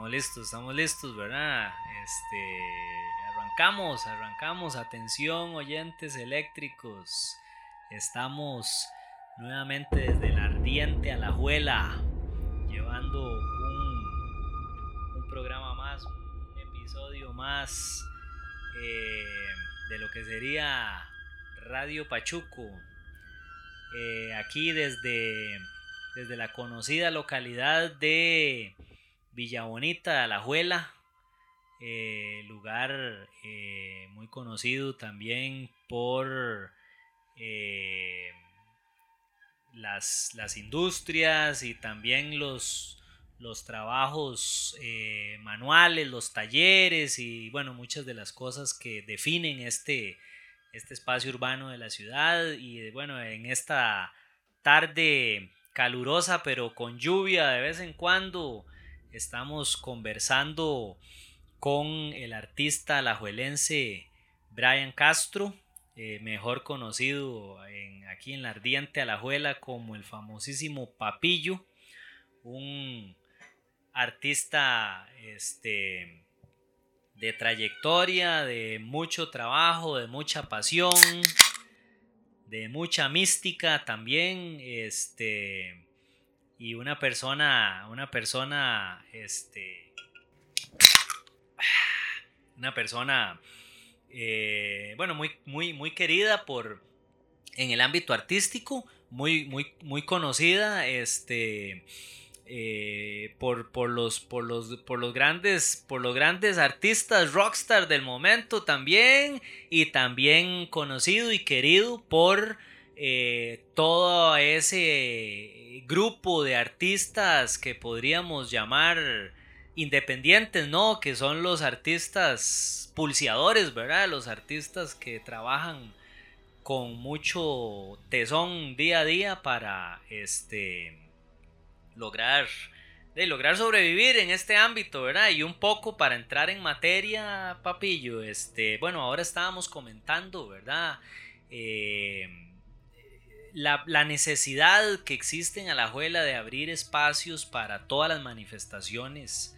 Estamos listos, estamos listos, ¿verdad? Este, arrancamos, arrancamos. Atención, oyentes eléctricos. Estamos nuevamente desde el ardiente a la juela, llevando un, un programa más, un episodio más eh, de lo que sería Radio Pachuco. Eh, aquí desde, desde la conocida localidad de Villa Bonita, Alajuela, eh, lugar eh, muy conocido también por eh, las, las, industrias y también los, los trabajos manuales, los talleres y bueno, muchas de las cosas que definen este, este espacio urbano de la ciudad y bueno, en esta tarde calurosa pero con lluvia de vez en cuando Estamos conversando con el artista alajuelense Brian Castro, eh, mejor conocido aquí en la ardiente Alajuela como el famosísimo Papillo, un artista este, de trayectoria, de mucho trabajo, de mucha pasión, de mucha mística también, este, y una persona, una persona, este, una persona, eh, bueno, muy, muy, muy querida por, en el ámbito artístico, muy, muy, muy conocida, este, eh, por, por, los, por, los, por, los grandes, por los grandes artistas rockstar del momento también, y también conocido y querido por eh, todo ese grupo de artistas que podríamos llamar independientes, ¿no? Que son los artistas pulseadores, ¿verdad? Los artistas que trabajan con mucho tesón día a día para este lograr de lograr sobrevivir en este ámbito, ¿verdad? Y un poco para entrar en materia, papillo, este, bueno, ahora estábamos comentando, ¿verdad? Eh, la, necesidad que existe en Alajuela de abrir espacios para todas las manifestaciones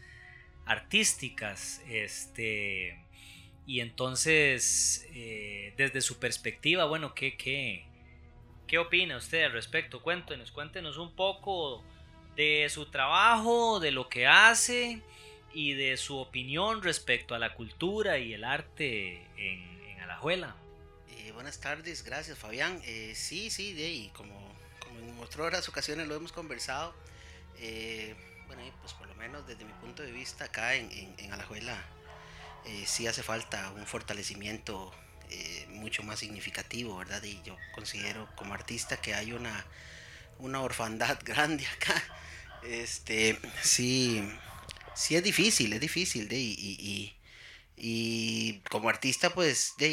artísticas, este, y entonces, eh, desde su perspectiva, bueno, ¿qué, qué, qué opina usted al respecto? Cuéntenos, cuéntenos un poco de su trabajo, de lo que hace y de su opinión respecto a la cultura y el arte en, en Alajuela buenas tardes, gracias Fabián. Eh, sí, sí, de ahí, como, como en otras ocasiones lo hemos conversado, eh, bueno, pues por lo menos desde mi punto de vista acá en, Alajuela eh, sí hace falta un fortalecimiento mucho más significativo, ¿verdad? Y yo considero como artista que hay una, una orfandad grande acá. Este, sí, sí es difícil, es difícil, de, y, y, y como artista pues de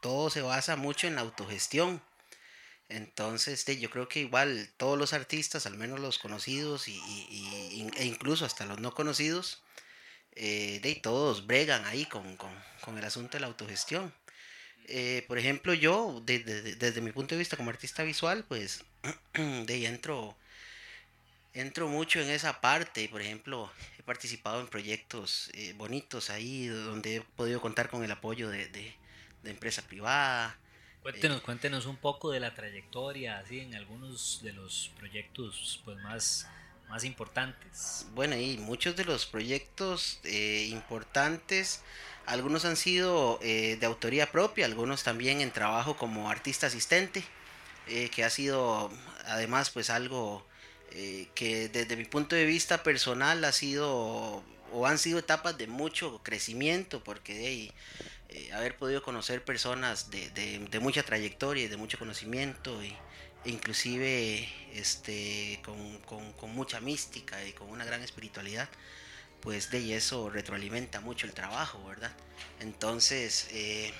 todo se basa mucho en la autogestión. Entonces, yo creo que igual todos los artistas, al menos los conocidos y, e incluso hasta los no conocidos, eh, todos bregan ahí con, el asunto de la autogestión. Eh, por ejemplo, yo, desde mi punto de vista como artista visual, pues de entro, entro mucho en esa parte. Por ejemplo, he participado en proyectos eh, bonitos ahí, donde he podido contar con el apoyo de empresa privada. Cuéntenos, eh, cuéntenos un poco de la trayectoria, así en algunos de los proyectos pues más, más importantes. Bueno, y muchos de los proyectos eh, importantes, algunos han sido eh, de autoría propia, algunos también en trabajo como artista asistente, que ha sido además pues algo que desde mi punto de vista personal ha sido o han sido etapas de mucho crecimiento, porque de eh, haber podido conocer personas de, de, mucha trayectoria y de mucho conocimiento y, e inclusive este, con, con, con, mucha mística y con una gran espiritualidad, pues de eso retroalimenta mucho el trabajo, ¿verdad? Entonces, eh,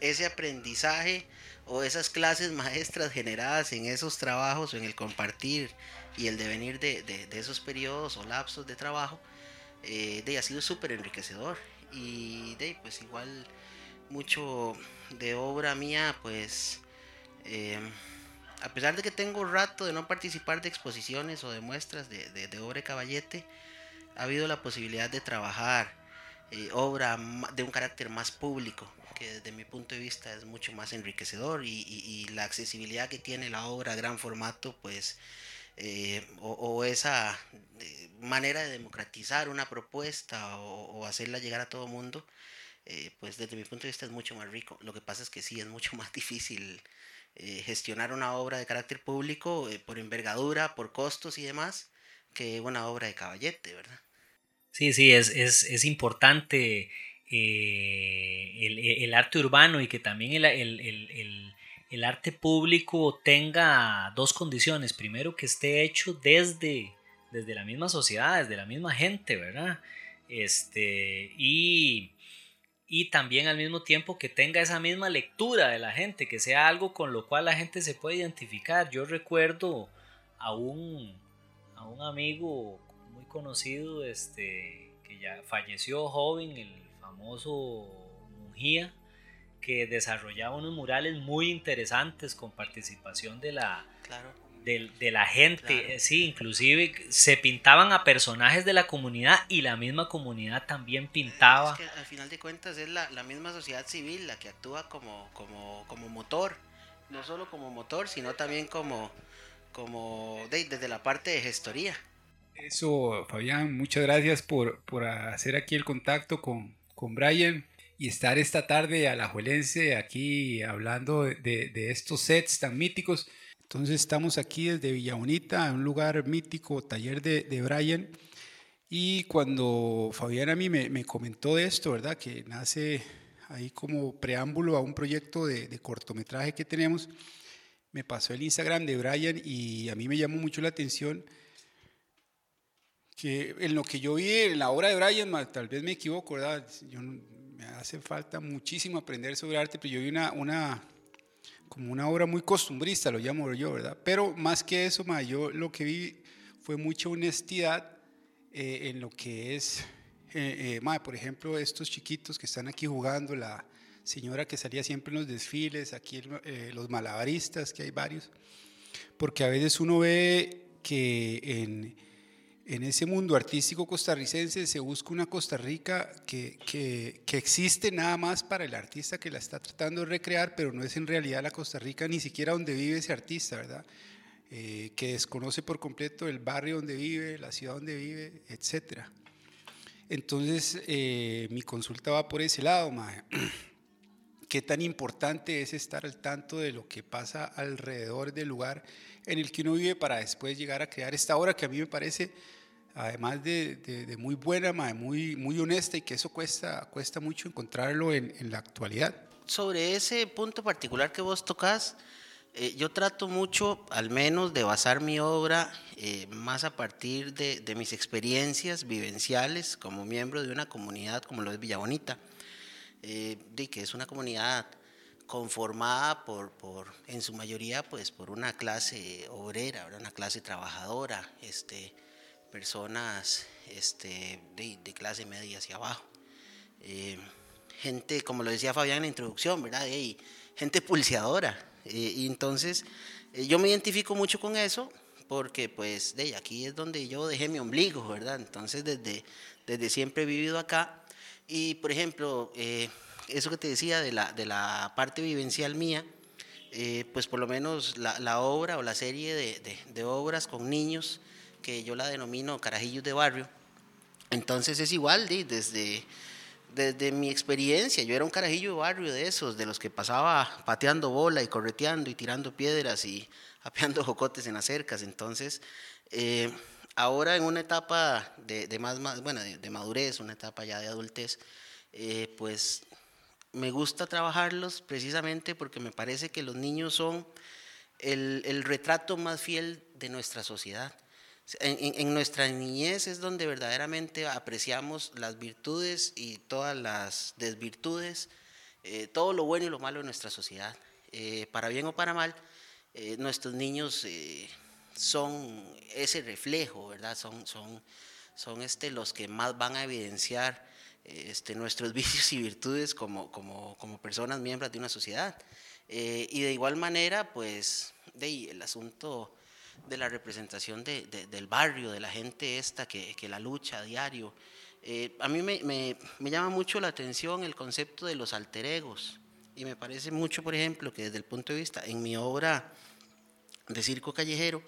ese aprendizaje o esas clases maestras generadas en esos trabajos o en el compartir y el devenir de, de, de esos periodos o lapsos de trabajo, eh, de ha sido súper enriquecedor y de pues igual mucho de obra mía, pues eh, a pesar de que tengo rato de no participar de exposiciones o de muestras de, de, obra de caballete, ha habido la posibilidad de trabajar eh, obra de un carácter más público, que desde mi punto de vista es mucho más enriquecedor y, la accesibilidad que tiene la obra a gran formato, pues, eh, o, esa manera de democratizar una propuesta o, hacerla llegar a todo mundo, pues desde mi punto de vista es mucho más rico. Lo que pasa es que sí, es mucho más difícil gestionar una obra de carácter público por envergadura, por costos y demás, que una obra de caballete, ¿verdad? Sí, sí, es, es, es importante eh, el, el, arte urbano y que también el, el, el, arte público tenga dos condiciones. Primero, que esté hecho desde, desde la misma sociedad, desde la misma gente, ¿verdad? Este, y, y también al mismo tiempo que tenga esa misma lectura de la gente, que sea algo con lo cual la gente se puede identificar. Yo recuerdo a un, a un amigo conocido, este, que ya falleció joven, el famoso Mujía, que desarrollaba unos murales muy interesantes con participación de la, de, la gente, sí, inclusive se pintaban a personajes de la comunidad y la misma comunidad también pintaba. al final de cuentas es la, misma sociedad civil la que actúa como, como, como motor, no solo como motor, sino también como, como desde la parte de gestoría. Eso, Fabián, muchas gracias por, hacer aquí el contacto con, con Brian y estar esta tarde a la Juelense aquí hablando de, estos sets tan míticos. Entonces estamos aquí desde Villa Bonita, un lugar mítico, taller de, de Brian. Y cuando Fabián a mí me, comentó de esto, ¿verdad? Que nace ahí como preámbulo a un proyecto de, de, cortometraje que tenemos, me pasó el Instagram de Brian y a mí me llamó mucho la atención que en lo que yo vi en la obra de Brian, tal vez me equivoco, ¿verdad? Yo, me hace falta muchísimo aprender sobre arte, pero yo vi una, una, como una obra muy costumbrista, lo llamo yo, ¿verdad? Pero más que eso, yo lo que vi fue mucha honestidad eh, en lo que es, eh, eh por ejemplo, estos chiquitos que están aquí jugando, la señora que salía siempre en los desfiles, aquí eh, los malabaristas, que hay varios, porque a veces uno ve que en en ese mundo artístico costarricense se busca una Costa Rica que, que, que, existe nada más para el artista que la está tratando de recrear, pero no es en realidad la Costa Rica ni siquiera donde vive ese artista, ¿verdad? Eh, que desconoce por completo el barrio donde vive, la ciudad donde vive, etc. Entonces, eh, mi consulta va por ese lado, Mae. ¿Qué tan importante es estar al tanto de lo que pasa alrededor del lugar en el que uno vive para después llegar a crear esta obra que a mí me parece además de, muy buena, muy, muy honesta y que eso cuesta, cuesta mucho encontrarlo en, la actualidad. Sobre ese punto particular que vos tocas, eh, yo trato mucho, al menos, de basar mi obra eh, más a partir de, mis experiencias vivenciales como miembro de una comunidad como lo es Villa Bonita, eh, de que es una comunidad conformada por, por, en su mayoría, pues, por una clase obrera, una clase trabajadora, este, personas este, de, clase media hacia abajo. Eh, gente, como lo decía Fabián en la introducción, ¿verdad? gente pulseadora. Eh, y entonces, eh, yo me identifico mucho con eso porque, pues, de aquí es donde yo dejé mi ombligo, ¿verdad? Entonces, desde, desde siempre he vivido acá. Y, por ejemplo, eso que te decía de la, de la parte vivencial mía, pues por lo menos la, obra o la serie de obras con niños, que yo la denomino carajillos de barrio. Entonces es igual, desde, desde mi experiencia, yo era un carajillo de barrio de esos, de los que pasaba pateando bola y correteando y tirando piedras y apeando jocotes en las cercas. Entonces, eh, ahora en una etapa de, más, bueno, de, madurez, una etapa ya de adultez, eh, pues me gusta trabajarlos precisamente porque me parece que los niños son el retrato más fiel de nuestra sociedad. En, nuestra niñez es donde verdaderamente apreciamos las virtudes y todas las desvirtudes, eh, todo lo bueno y lo malo de nuestra sociedad. Eh, para bien o para mal, eh, nuestros niños son ese reflejo, ¿verdad? Son, son, son este, los que más van a evidenciar este, nuestros vicios y virtudes como, como, como personas miembros de una sociedad. y de igual manera, pues, de, el asunto de la representación de, del barrio, de la gente esta que, que la lucha a diario. Eh, a mí me, me, me, llama mucho la atención el concepto de los alter egos y me parece mucho, por ejemplo, que desde el punto de vista, en mi obra de circo callejero,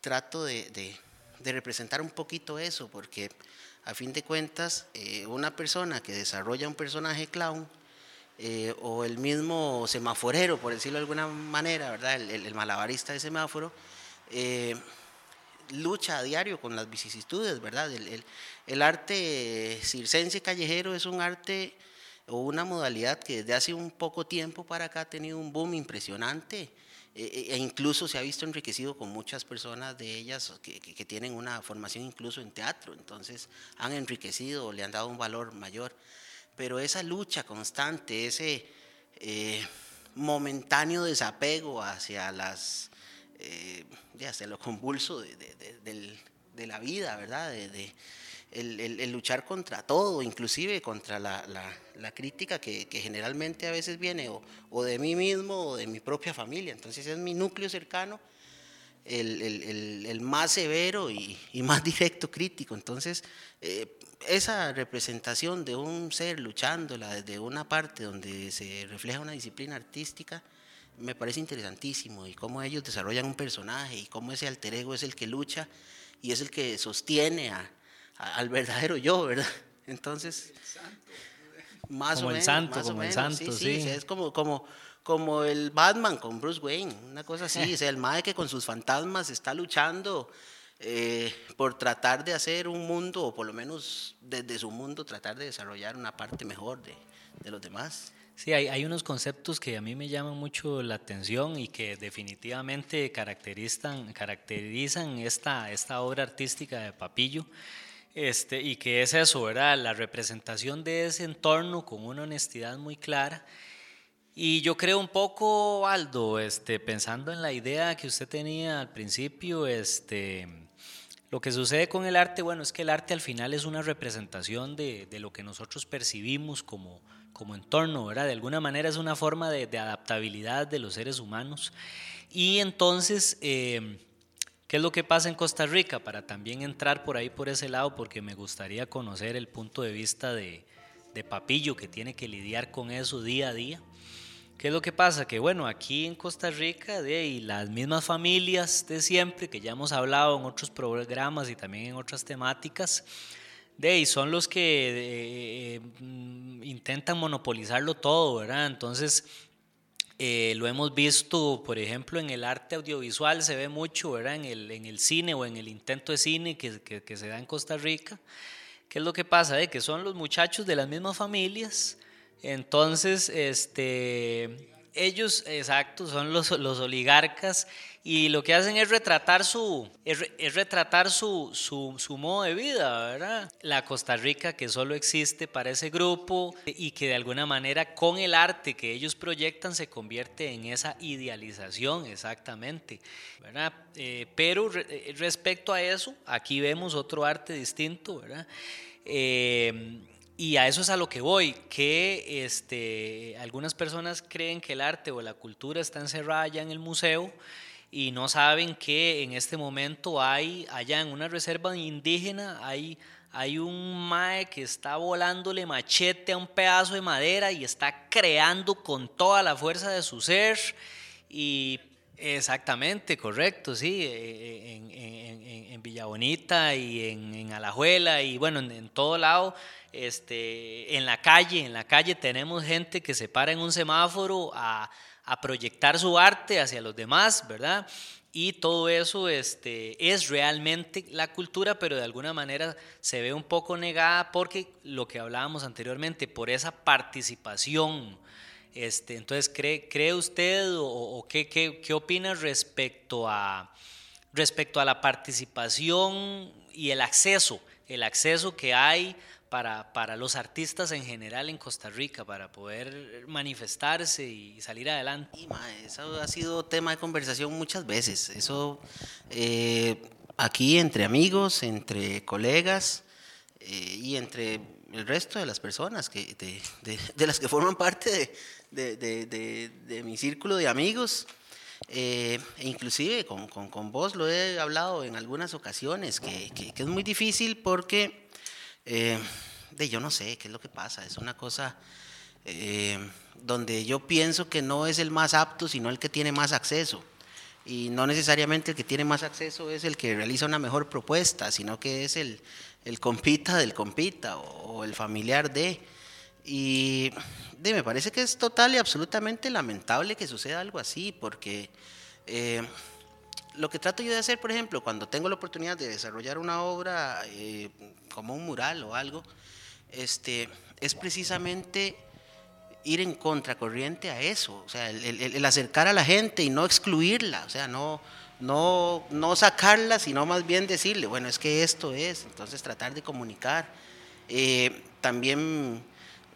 trato de, de, representar un poquito eso, porque a fin de cuentas, eh, una persona que desarrolla un personaje clown, eh, o el mismo semaforero, por decirlo de alguna manera, ¿verdad? El, el malabarista de semáforo, eh, lucha a diario con las vicisitudes, ¿verdad? El, arte circense callejero es un arte o una modalidad que desde hace un poco tiempo para acá ha tenido un boom impresionante e incluso se ha visto enriquecido con muchas personas de ellas que, tienen una formación incluso en teatro, entonces han enriquecido, le han dado un valor mayor. Pero esa lucha constante, ese eh, momentáneo desapego hacia las eh, ya hacia lo convulso de, de, de, de, la vida, ¿verdad? De, el, el, el, luchar contra todo, inclusive contra la, la, la crítica que, que, generalmente a veces viene o, o, de mí mismo o de mi propia familia. Entonces es mi núcleo cercano, el, el más severo y, y, más directo crítico. Entonces, eh, esa representación de un ser luchándola desde una parte donde se refleja una disciplina artística, me parece interesantísimo y cómo ellos desarrollan un personaje y cómo ese alter ego es el que lucha y es el que sostiene a, a, al verdadero yo, ¿verdad? Entonces, más como o el menos, santo, más como o el menos, santo, sí, sí. sí. es como, como, como el Batman con Bruce Wayne, una cosa así, o sea, el mae que con sus fantasmas está luchando eh, por tratar de hacer un mundo, o por lo menos desde su mundo, tratar de desarrollar una parte mejor de, de los demás. Sí, hay, hay, unos conceptos que a mí me llaman mucho la atención y que definitivamente caracterizan, caracterizan esta, esta obra artística de Papillo. Este, y que es eso, ¿verdad? La representación de ese entorno con una honestidad muy clara. Y yo creo un poco, Aldo, este, pensando en la idea que usted tenía al principio, este, lo que sucede con el arte, bueno, es que el arte al final es una representación de, de lo que nosotros percibimos como, como entorno, ¿verdad? De alguna manera es una forma de, adaptabilidad de los seres humanos. Y entonces, eh, ¿qué es lo que pasa en Costa Rica? Para también entrar por ahí, por ese lado, porque me gustaría conocer el punto de vista de, de Papillo, que tiene que lidiar con eso día a día. ¿Qué es lo que pasa? Que bueno, aquí en Costa Rica, de y las mismas familias de siempre, que ya hemos hablado en otros programas y también en otras temáticas, de ahí son los que eh, intentan monopolizarlo todo, ¿verdad? Entonces, eh, lo hemos visto, por ejemplo, en el arte audiovisual, se ve mucho, ¿verdad? En el, en el cine o en el intento de cine que, que, que se da en Costa Rica. ¿Qué es lo que pasa? De que son los muchachos de las mismas familias. Entonces, este, ellos, exacto, son los, los, oligarcas y lo que hacen es retratar su, es, es retratar su, su, su, modo de vida, ¿verdad? La Costa Rica que solo existe para ese grupo y que de alguna manera con el arte que ellos proyectan se convierte en esa idealización, exactamente, ¿verdad? Eh, pero re, respecto a eso, aquí vemos otro arte distinto, ¿verdad? Eh, y a eso es a lo que voy, que este, algunas personas creen que el arte o la cultura está encerrada ya en el museo y no saben que en este momento hay, allá en una reserva indígena, hay, hay un mae que está volándole machete a un pedazo de madera y está creando con toda la fuerza de su ser y Exactamente, correcto, sí, en, en, en, en Villa Bonita y en, Alajuela y bueno, en, todo lado, este, en la calle, en la calle tenemos gente que se para en un semáforo a, a proyectar su arte hacia los demás, ¿verdad? Y todo eso este, es realmente la cultura, pero de alguna manera se ve un poco negada porque lo que hablábamos anteriormente, por esa participación este, entonces, ¿cree, cree usted o, qué, qué, qué, opina respecto a, respecto a la participación y el acceso, el acceso que hay para, para los artistas en general en Costa Rica, para poder manifestarse y salir adelante? Y, ma, eso ha sido tema de conversación muchas veces. Eso eh, aquí entre amigos, entre colegas eh, y entre el resto de las personas que, de, de, de las que forman parte de, de, mi círculo de amigos. Eh, e inclusive con, con, con, vos lo he hablado en algunas ocasiones, que, que, es muy difícil porque, eh, de yo no sé qué es lo que pasa, es una cosa eh, donde yo pienso que no es el más apto, sino el que tiene más acceso. Y no necesariamente el que tiene más acceso es el que realiza una mejor propuesta, sino que es el, el compita del compita o, el familiar de. Y me parece que es total y absolutamente lamentable que suceda algo así, porque eh, lo que trato yo de hacer, por ejemplo, cuando tengo la oportunidad de desarrollar una obra eh, como un mural o algo, este, es precisamente ir en contracorriente a eso, o sea, el, acercar a la gente y no excluirla, o sea, no, no, no sacarla, sino más bien decirle, bueno, es que esto es, entonces tratar de comunicar. Eh, también,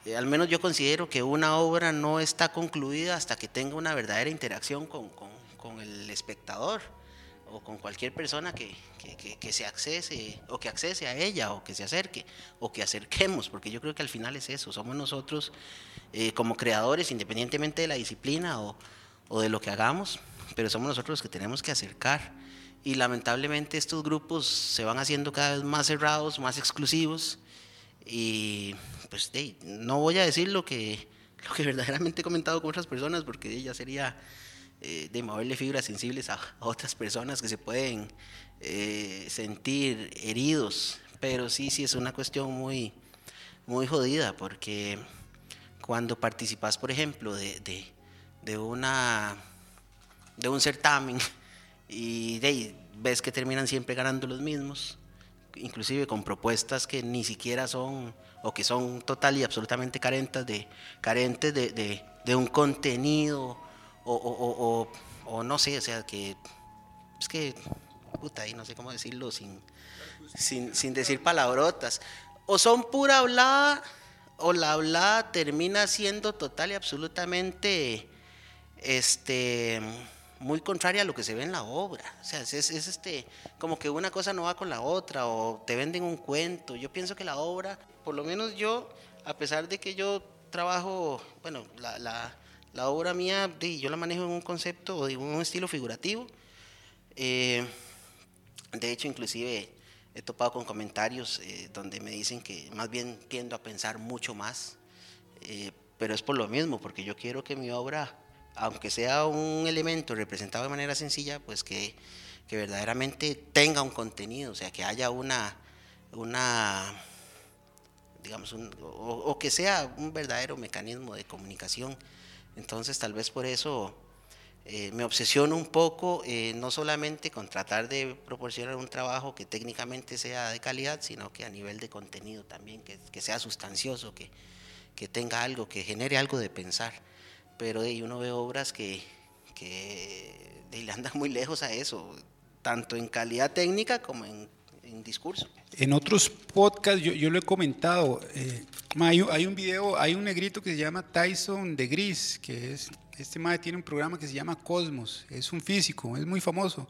eh, al menos yo considero que una obra no está concluida hasta que tenga una verdadera interacción con, con, el espectador o con cualquier persona que, que, que, se accese o que accese a ella o que se acerque o que acerquemos, porque yo creo que al final es eso, somos nosotros eh, como creadores, independientemente de la disciplina o, o de lo que hagamos, pero somos nosotros los que tenemos que acercar. Y lamentablemente estos grupos se van haciendo cada vez más cerrados, más exclusivos. Y pues no voy a decir lo que, lo que verdaderamente he comentado con otras personas, porque ya sería eh, de moverle fibras sensibles a, otras personas que se pueden eh, sentir heridos. Pero sí, sí es una cuestión muy, muy jodida, porque cuando participas, por ejemplo, de, de, una de un certamen y ves que terminan siempre ganando los mismos, inclusive con propuestas que ni siquiera son o que son total y absolutamente carentes de, carentes de, de, un contenido o, o, o, no sé, o sea, que es que, puta, y no sé cómo decirlo sin, sin, sin decir palabrotas, o son pura hablada o la hablada termina siendo total y absolutamente este muy contraria a lo que se ve en la obra. O sea, es, este, como que una cosa no va con la otra o te venden un cuento. Yo pienso que la obra, por lo menos yo, a pesar de que yo trabajo, bueno, la, la, la obra mía, yo la manejo en un concepto o en un estilo figurativo. Eh, de hecho, inclusive he topado con comentarios eh, donde me dicen que más bien tiendo a pensar mucho más, eh, pero es por lo mismo, porque yo quiero que mi obra aunque sea un elemento representado de manera sencilla, pues que, que verdaderamente tenga un contenido, o sea, que haya una, una digamos, o, que sea un verdadero mecanismo de comunicación. Entonces, tal vez por eso eh, me obsesiono un poco, eh, no solamente con tratar de proporcionar un trabajo que técnicamente sea de calidad, sino que a nivel de contenido también, que, sea sustancioso, que, que tenga algo, que genere algo de pensar. Pero de uno ve obras que, que le andan muy lejos a eso, tanto en calidad técnica como en, discurso. En otros podcasts yo, yo lo he comentado, eh, hay, un video, hay un negrito que se llama Tyson de Gris, que es, este madre tiene un programa que se llama Cosmos, es un físico, es muy famoso.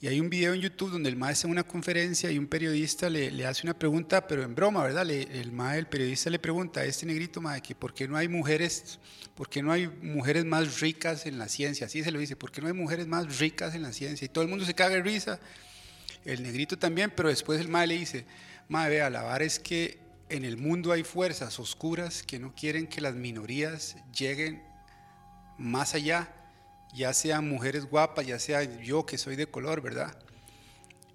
Y hay un video en YouTube donde el maestro en una conferencia y un periodista le, le hace una pregunta, pero en broma, ¿verdad? Le, el maestro, el periodista le pregunta a este negrito, maestro, que por qué no hay mujeres, por qué no hay mujeres más ricas en la ciencia, así se lo dice, ¿por qué no hay mujeres más ricas en la ciencia? Y todo el mundo se caga de risa, el negrito también, pero después el maestro le dice, maestro, vea, la es que en el mundo hay fuerzas oscuras que no quieren que las minorías lleguen más allá ya sean mujeres guapas, ya sea yo que soy de color, ¿verdad?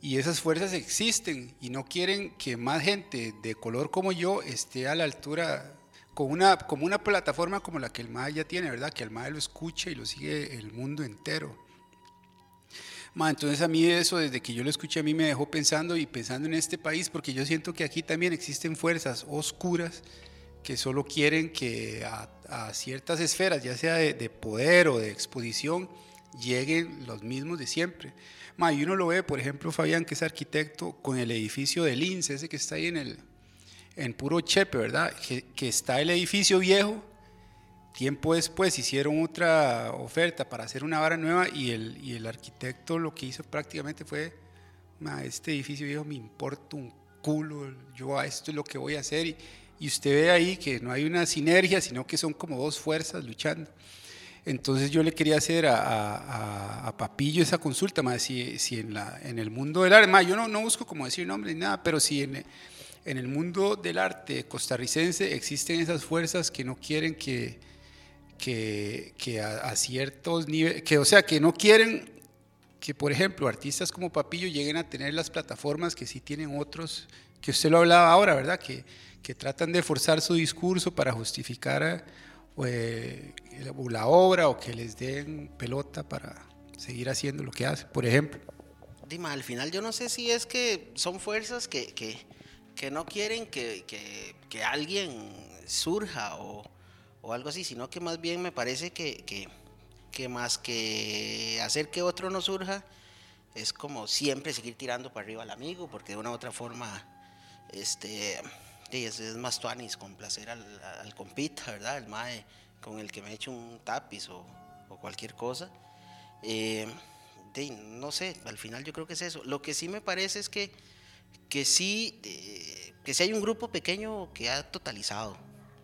Y esas fuerzas existen y no quieren que más gente de color como yo esté a la altura, con una, como una plataforma como la que el MAE ya tiene, ¿verdad? Que el MAE lo escuche y lo sigue el mundo entero. Ma, entonces a mí eso, desde que yo lo escuché, a mí me dejó pensando y pensando en este país, porque yo siento que aquí también existen fuerzas oscuras que solo quieren que a, ciertas esferas, ya sea de, poder o de exposición, lleguen los mismos de siempre. Ma, y uno lo ve, por ejemplo, Fabián, que es arquitecto, con el edificio del INSE, ese que está ahí en, el, en puro Chepe, ¿verdad? Que, que está el edificio viejo, tiempo después hicieron otra oferta para hacer una vara nueva y el, y el arquitecto lo que hizo prácticamente fue, este edificio viejo me importa un culo, yo a esto es lo que voy a hacer y, y usted ve ahí que no hay una sinergia, sino que son como dos fuerzas luchando. Entonces yo le quería hacer a, Papillo esa consulta, más si, si en, la, en el mundo del arte, yo no, no busco como decir nombre ni nada, pero si en, en el mundo del arte costarricense existen esas fuerzas que no quieren que, que, que a, ciertos niveles, que o sea, que no quieren que, por ejemplo, artistas como Papillo lleguen a tener las plataformas que sí tienen otros, que usted lo hablaba ahora, ¿verdad? Que, que tratan de forzar su discurso para justificar eh, la obra o que les den pelota para seguir haciendo lo que hacen, por ejemplo. Dima, al final yo no sé si es que son fuerzas que, que, que no quieren que, que, alguien surja o, o, algo así, sino que más bien me parece que, que, más que hacer que otro no surja, es como siempre seguir tirando para arriba al amigo, porque de una u otra forma, este, es, más tuanis complacer al, al compita, ¿verdad? El mae con el que me he hecho un tapiz o, o cualquier cosa. Eh, no sé, al final yo creo que es eso. Lo que sí me parece es que, que sí, eh, que sí hay un grupo pequeño que ha totalizado.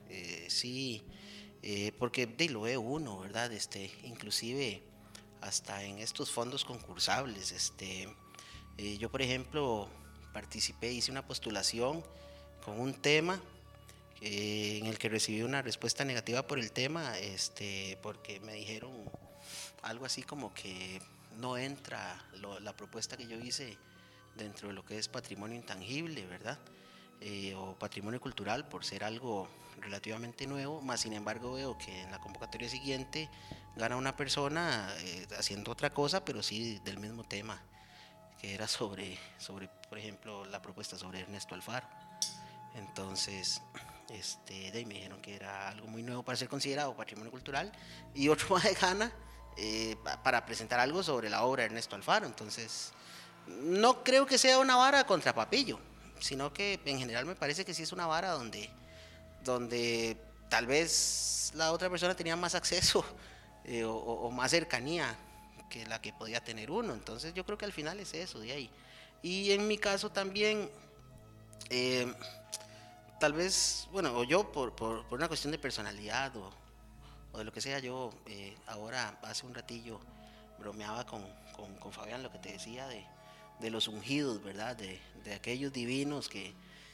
Eh, sí, porque de, lo ve uno, ¿verdad? Este, inclusive hasta en estos fondos concursables. Este, yo, por ejemplo, participé, hice una postulación con un tema eh, en el que recibí una respuesta negativa por el tema, este, porque me dijeron algo así como que no entra la propuesta que yo hice dentro de lo que es patrimonio intangible, ¿verdad? Eh, o patrimonio cultural por ser algo relativamente nuevo, más sin embargo veo que en la convocatoria siguiente gana una persona eh, haciendo otra cosa, pero sí del mismo tema, que era sobre, sobre, por ejemplo, la propuesta sobre Ernesto Alfaro. Entonces, este, de me dijeron que era algo muy nuevo para ser considerado patrimonio cultural y otro más de gana eh, para presentar algo sobre la obra de Ernesto Alfaro. Entonces, no creo que sea una vara contra Papillo, sino que en general me parece que sí es una vara donde, donde tal vez la otra persona tenía más acceso eh, o, más cercanía que la que podía tener uno. Entonces yo creo que al final es eso de ahí. Y en mi caso también, eh, tal vez, bueno, o yo por, por, una cuestión de personalidad o, o, de lo que sea, yo eh, ahora hace un ratillo bromeaba con, con, con, Fabián lo que te decía de, de los ungidos, ¿verdad? De, de aquellos divinos que,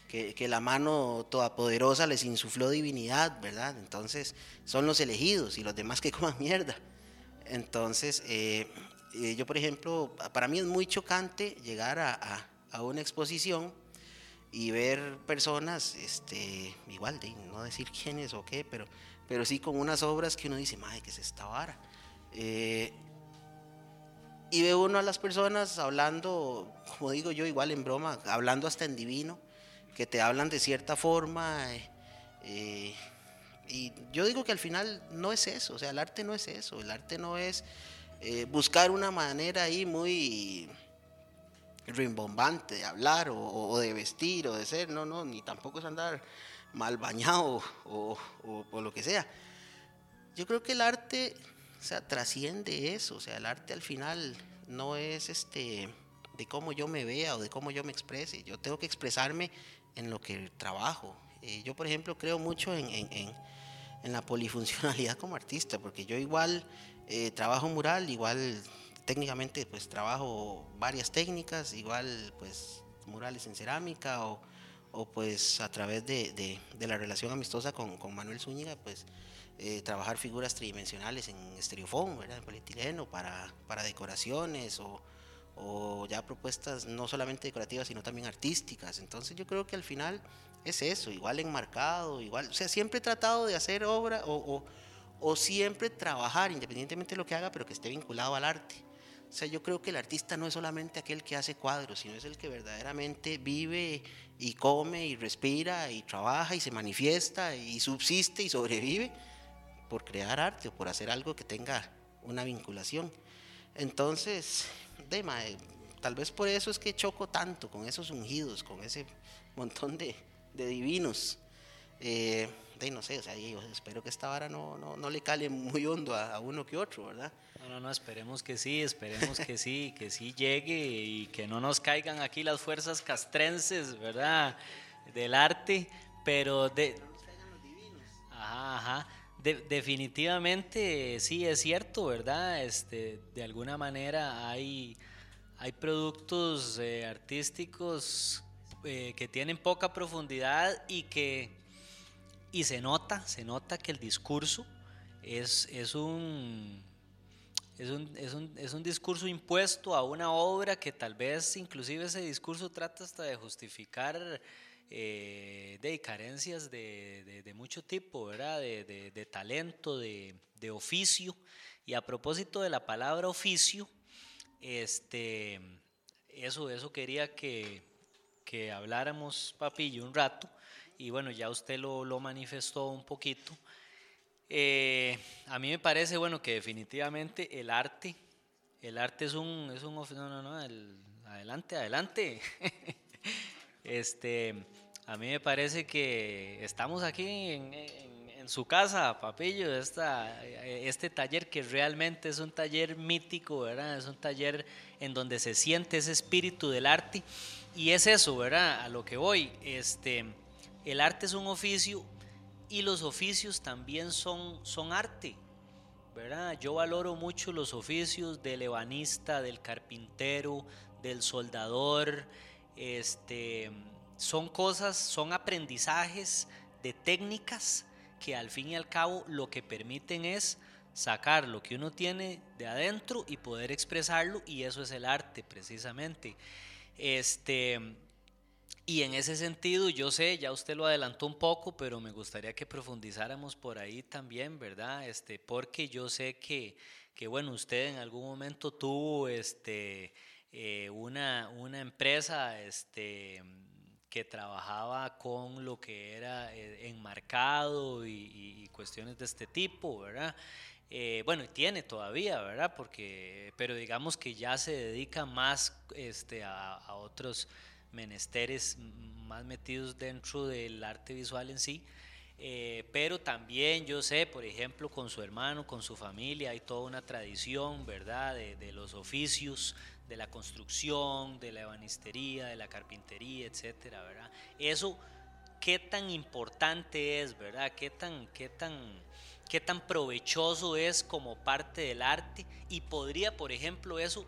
que, que, la mano todopoderosa les insufló divinidad, ¿verdad? Entonces son los elegidos y los demás que coman mierda. Entonces, eh, eh, yo por ejemplo, para mí es muy chocante llegar a, a, a una exposición y ver personas, este, igual de no decir quiénes o qué, pero, pero sí con unas obras que uno dice, madre, ¿qué es esta vara? Eh, y ve uno a las personas hablando, como digo yo, igual en broma, hablando hasta en divino, que te hablan de cierta forma. Eh, eh, y yo digo que al final no es eso, o sea, el arte no es eso, el arte no es buscar una manera ahí muy rimbombante de hablar o, de vestir o de ser, no, no, ni tampoco es andar mal bañado o, o, lo que sea. Yo creo que el arte, o sea, trasciende eso, o sea, el arte al final no es este de cómo yo me vea o de cómo yo me exprese, yo tengo que expresarme en lo que trabajo. Eh, yo, por ejemplo, creo mucho en, en, en, la polifuncionalidad como artista, porque yo igual eh, trabajo mural, igual técnicamente pues trabajo varias técnicas, igual pues murales en cerámica o, o pues a través de, de, la relación amistosa con, con Manuel Zúñiga pues eh, trabajar figuras tridimensionales en estereofón, ¿verdad? en polietileno para, para decoraciones o, o, ya propuestas no solamente decorativas sino también artísticas. Entonces yo creo que al final es eso, igual enmarcado, igual, o sea, siempre he tratado de hacer obra o, o, siempre trabajar independientemente de lo que haga pero que esté vinculado al arte. O sea, yo creo que el artista no es solamente aquel que hace cuadros, sino es el que verdaderamente vive y come y respira y trabaja y se manifiesta y subsiste y sobrevive por crear arte o por hacer algo que tenga una vinculación. Entonces, de, tal vez por eso es que choco tanto con esos ungidos, con ese montón de, de divinos. Eh, de, no sé, o sea, yo espero que esta vara no, no, no le cale muy hondo a, a uno que otro, ¿verdad? No, no, esperemos que sí, esperemos que sí, que sí llegue y que no nos caigan aquí las fuerzas castrenses, ¿verdad? Del arte, pero de... Ajá, ajá. Definitivamente sí es cierto, ¿verdad? Este, de alguna manera hay, hay productos eh, artísticos eh, que tienen poca profundidad y que y se nota, se nota que el discurso es, es un es un, es, un, es un, discurso impuesto a una obra que tal vez inclusive ese discurso trata hasta de justificar eh, de carencias de, de, mucho tipo, ¿verdad? De, de talento, de, oficio. Y a propósito de la palabra oficio, este, eso, eso quería que, que habláramos, Papillo, un rato. Y bueno, ya usted lo, lo manifestó un poquito. Eh, a mí me parece, bueno, que definitivamente el arte, el arte es un, es un no, no, no, adelante, adelante. este, a mí me parece que estamos aquí en, su casa, Papillo, esta, este taller que realmente es un taller mítico, ¿verdad? Es un taller en donde se siente ese espíritu del arte y es eso, ¿verdad? A lo que voy, este, el arte es un oficio y los oficios también son, son arte. ¿verdad? Yo valoro mucho los oficios del ebanista, del carpintero, del soldador. Este, son cosas, son aprendizajes de técnicas que al fin y al cabo lo que permiten es sacar lo que uno tiene de adentro y poder expresarlo y eso es el arte precisamente. Este, y en ese sentido, yo sé, ya usted lo adelantó un poco, pero me gustaría que profundizáramos por ahí también, ¿verdad? Este, porque yo sé que, que bueno, usted en algún momento tuvo este, eh, una, una empresa este, que trabajaba con lo que era eh, enmarcado y, cuestiones de este tipo, ¿verdad? Eh, bueno, tiene todavía, ¿verdad? Porque, pero digamos que ya se dedica más este, a, a otros menesteres más metidos dentro del arte visual en sí. Eh, pero también yo sé, por ejemplo, con su hermano, con su familia, hay toda una tradición, ¿verdad?, de, los oficios, de la construcción, de la ebanistería, de la carpintería, etcétera, ¿verdad? Eso, ¿qué tan importante es, ¿verdad? ¿Qué tan, qué tan, qué tan provechoso es como parte del arte? Y podría, por ejemplo, eso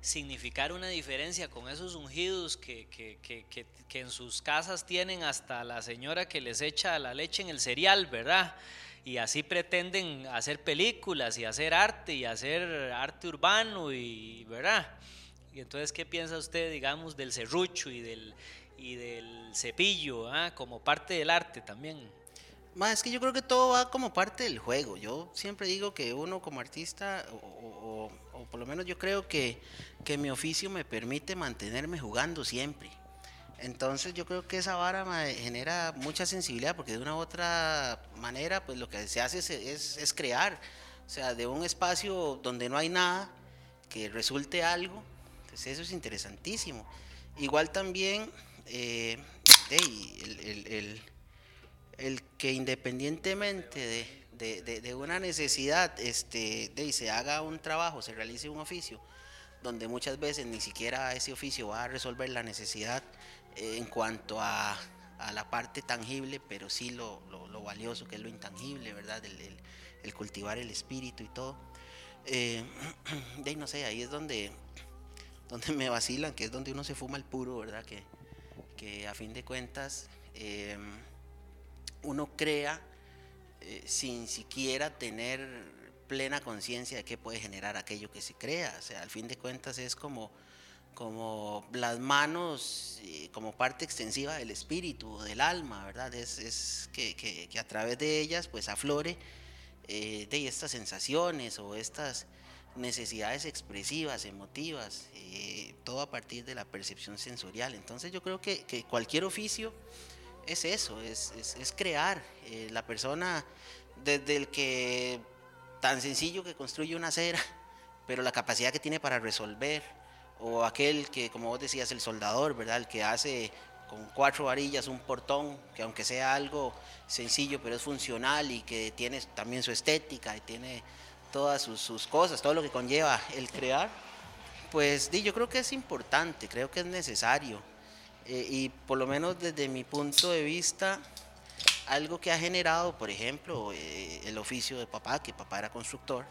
significar una diferencia con esos ungidos que, que, que, que, en sus casas tienen hasta la señora que les echa la leche en el cereal, ¿verdad? Y así pretenden hacer películas y hacer arte y hacer arte urbano, y, ¿verdad? Y entonces, ¿qué piensa usted, digamos, del serrucho y del, y del cepillo, ¿ah? como parte del arte también? Más es que yo creo que todo va como parte del juego. Yo siempre digo que uno como artista, o, por lo menos yo creo que, que, mi oficio me permite mantenerme jugando siempre. Entonces yo creo que esa vara genera mucha sensibilidad porque de una u otra manera pues lo que se hace es, es, crear. O sea, de un espacio donde no hay nada, que resulte algo. Entonces eso es interesantísimo. Igual también eh, el, el el que independientemente de, una necesidad este, de se haga un trabajo, se realice un oficio, donde muchas veces ni siquiera ese oficio va a resolver la necesidad en cuanto a, la parte tangible, pero sí lo, valioso que es lo intangible, ¿verdad? El, cultivar el espíritu y todo. Eh, de no sé, ahí es donde, donde me vacilan, que es donde uno se fuma el puro, ¿verdad? Que, que a fin de cuentas... Eh, uno crea eh, sin siquiera tener plena conciencia de qué puede generar aquello que se crea. O sea, al fin de cuentas es como, como las manos, eh, como parte extensiva del espíritu, del alma, ¿verdad? Es, que, a través de ellas pues aflore eh, de estas sensaciones o estas necesidades expresivas, emotivas, todo a partir de la percepción sensorial. Entonces yo creo que, que cualquier oficio es eso, es, es, crear. Eh, la persona, desde el que tan sencillo que construye una acera, pero la capacidad que tiene para resolver, o aquel que, como vos decías, el soldador, ¿verdad? El que hace con cuatro varillas un portón, que aunque sea algo sencillo, pero es funcional y que tiene también su estética y tiene todas sus, cosas, todo lo que conlleva el crear, pues yo creo que es importante, creo que es necesario. Eh, y por lo menos desde mi punto de vista, algo que ha generado, por ejemplo, eh, el oficio de papá, que papá era constructor,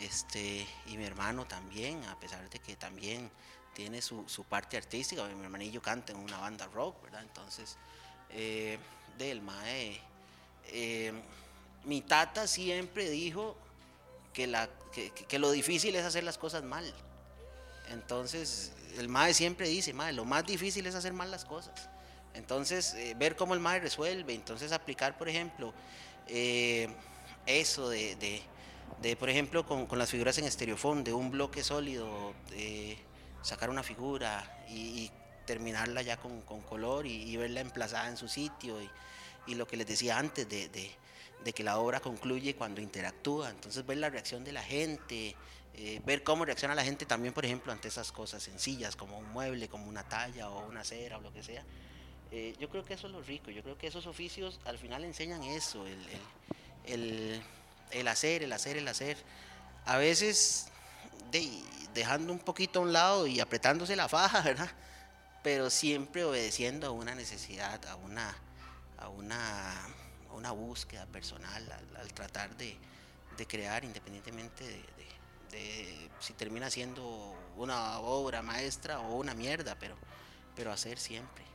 este, y mi hermano también, a pesar de que también tiene su, su parte artística, mi hermanillo canta en una banda rock, ¿verdad? Entonces, eh, del mae, eh, mi tata siempre dijo que, la, que, que, lo difícil es hacer las cosas mal. Entonces, el mae siempre dice, mae, lo más difícil es hacer mal las cosas. Entonces, eh, ver cómo el mae resuelve, entonces aplicar, por ejemplo, eso de, de, por ejemplo, con, con, las figuras en estereofón, de un bloque sólido, sacar una figura y, terminarla ya con, con color y, verla emplazada en su sitio y, y lo que les decía antes de, de, que la obra concluye cuando interactúa, entonces ver la reacción de la gente, eh, ver cómo reacciona la gente también, por ejemplo, ante esas cosas sencillas como un mueble, como una talla o una cera o lo que sea. Eh, yo creo que eso es lo rico, yo creo que esos oficios al final enseñan eso, el, el, el hacer, el hacer, el hacer. A veces de, dejando un poquito a un lado y apretándose la faja, ¿verdad? Pero siempre obedeciendo a una necesidad, a una, a una, a una búsqueda personal, al, tratar de, de, crear independientemente de, de, de, si termina siendo una obra maestra o una mierda, pero, pero hacer siempre.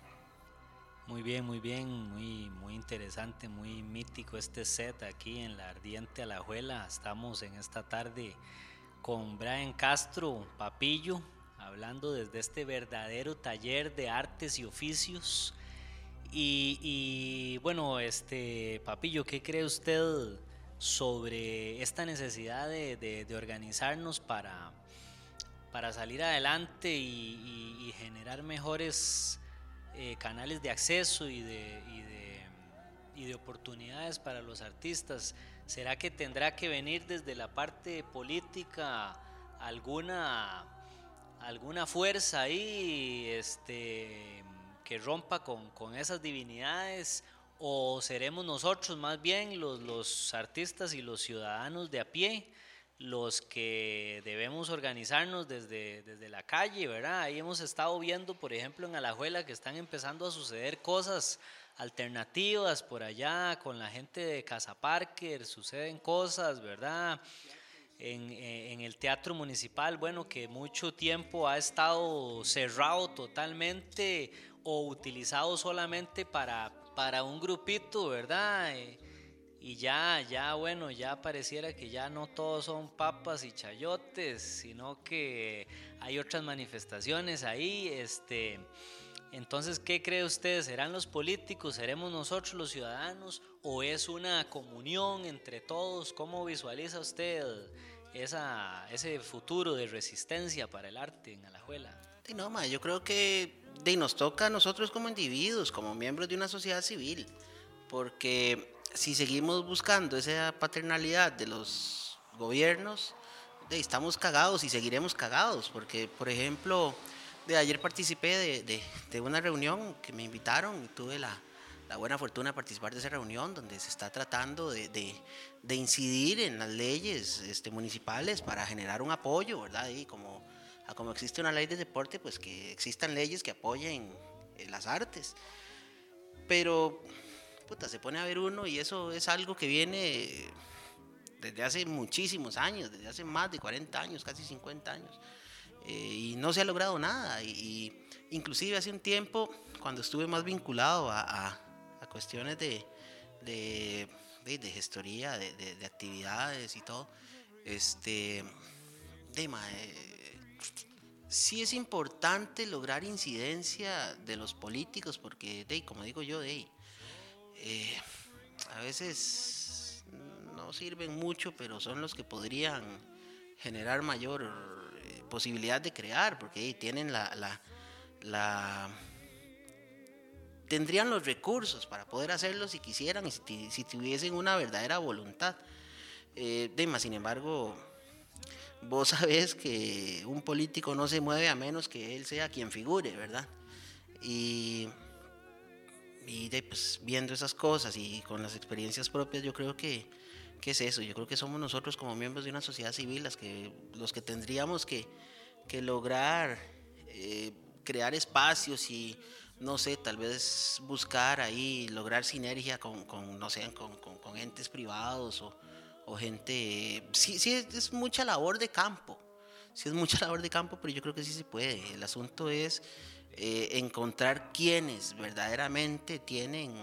Muy bien, muy bien, muy, muy interesante, muy mítico este set aquí en la Ardiente Alajuela. Estamos en esta tarde con Brian Castro Papillo, hablando desde este verdadero taller de artes y oficios. Y, bueno, este Papillo, ¿qué cree usted sobre esta necesidad de, de, organizarnos para, para salir adelante y generar mejores eh, canales de acceso y de, y, de, y de, oportunidades para los artistas? ¿Será que tendrá que venir desde la parte política alguna, alguna fuerza ahí este, que rompa con, con esas divinidades? ¿O seremos nosotros más bien los, los artistas y los ciudadanos de a pie? Los que debemos organizarnos desde, desde la calle, ¿verdad? Ahí hemos estado viendo, por ejemplo, en Alajuela que están empezando a suceder cosas alternativas por allá con la gente de Casa Parker, suceden cosas, ¿verdad? En, en, el teatro municipal, bueno, que mucho tiempo ha estado cerrado totalmente o utilizado solamente para, para un grupito, ¿verdad? Eh, y ya, ya, bueno, ya pareciera que ya no todos son papas y chayotes, sino que hay otras manifestaciones ahí, este, entonces, ¿qué cree usted? ¿Serán los políticos? ¿Seremos nosotros los ciudadanos? ¿O es una comunión entre todos? ¿Cómo visualiza usted esa, ese futuro de resistencia para el arte en Alajuela? Sí, no, ma, yo creo que de, nos toca a nosotros como individuos, como miembros de una sociedad civil, porque si seguimos buscando esa paternalidad de los gobiernos, estamos cagados y seguiremos cagados, porque, por ejemplo, de ayer participé de, de, de una reunión que me invitaron, tuve la, la, buena fortuna de participar de esa reunión donde se está tratando de, de incidir en las leyes este, municipales para generar un apoyo, ¿verdad? Y como, como existe una ley de deporte, pues que existan leyes que apoyen eh, las artes. Pero puta, se pone a ver uno y eso es algo que viene desde hace muchísimos años, desde hace más de 40 años, casi 50 años. Eh, y no se ha logrado nada. Y, y, inclusive hace un tiempo, cuando estuve más vinculado a, a, a cuestiones de, de, de, de gestoría, de, de, actividades y todo, este, de, eh, sí es importante lograr incidencia de los políticos, porque, de, como digo yo, de, eh, a veces no sirven mucho, pero son los que podrían generar mayor eh, posibilidad de crear, porque eh, tienen la, la, tendrían los recursos para poder hacerlo si quisieran y si, tuviesen una verdadera voluntad. Eh, sin embargo, vos sabés que un político no se mueve a menos que él sea quien figure, ¿verdad? Y y de, pues, viendo esas cosas y con las experiencias propias, yo creo que, que, es eso. Yo creo que somos nosotros como miembros de una sociedad civil las que, los que tendríamos que, que lograr eh, crear espacios y no sé, tal vez buscar ahí, lograr sinergia con, con no sé, con, con, con entes privados o, o gente... Sí, sí, es, mucha labor de campo, sí es mucha labor de campo, pero yo creo que sí se puede. El asunto es eh, encontrar quienes verdaderamente tienen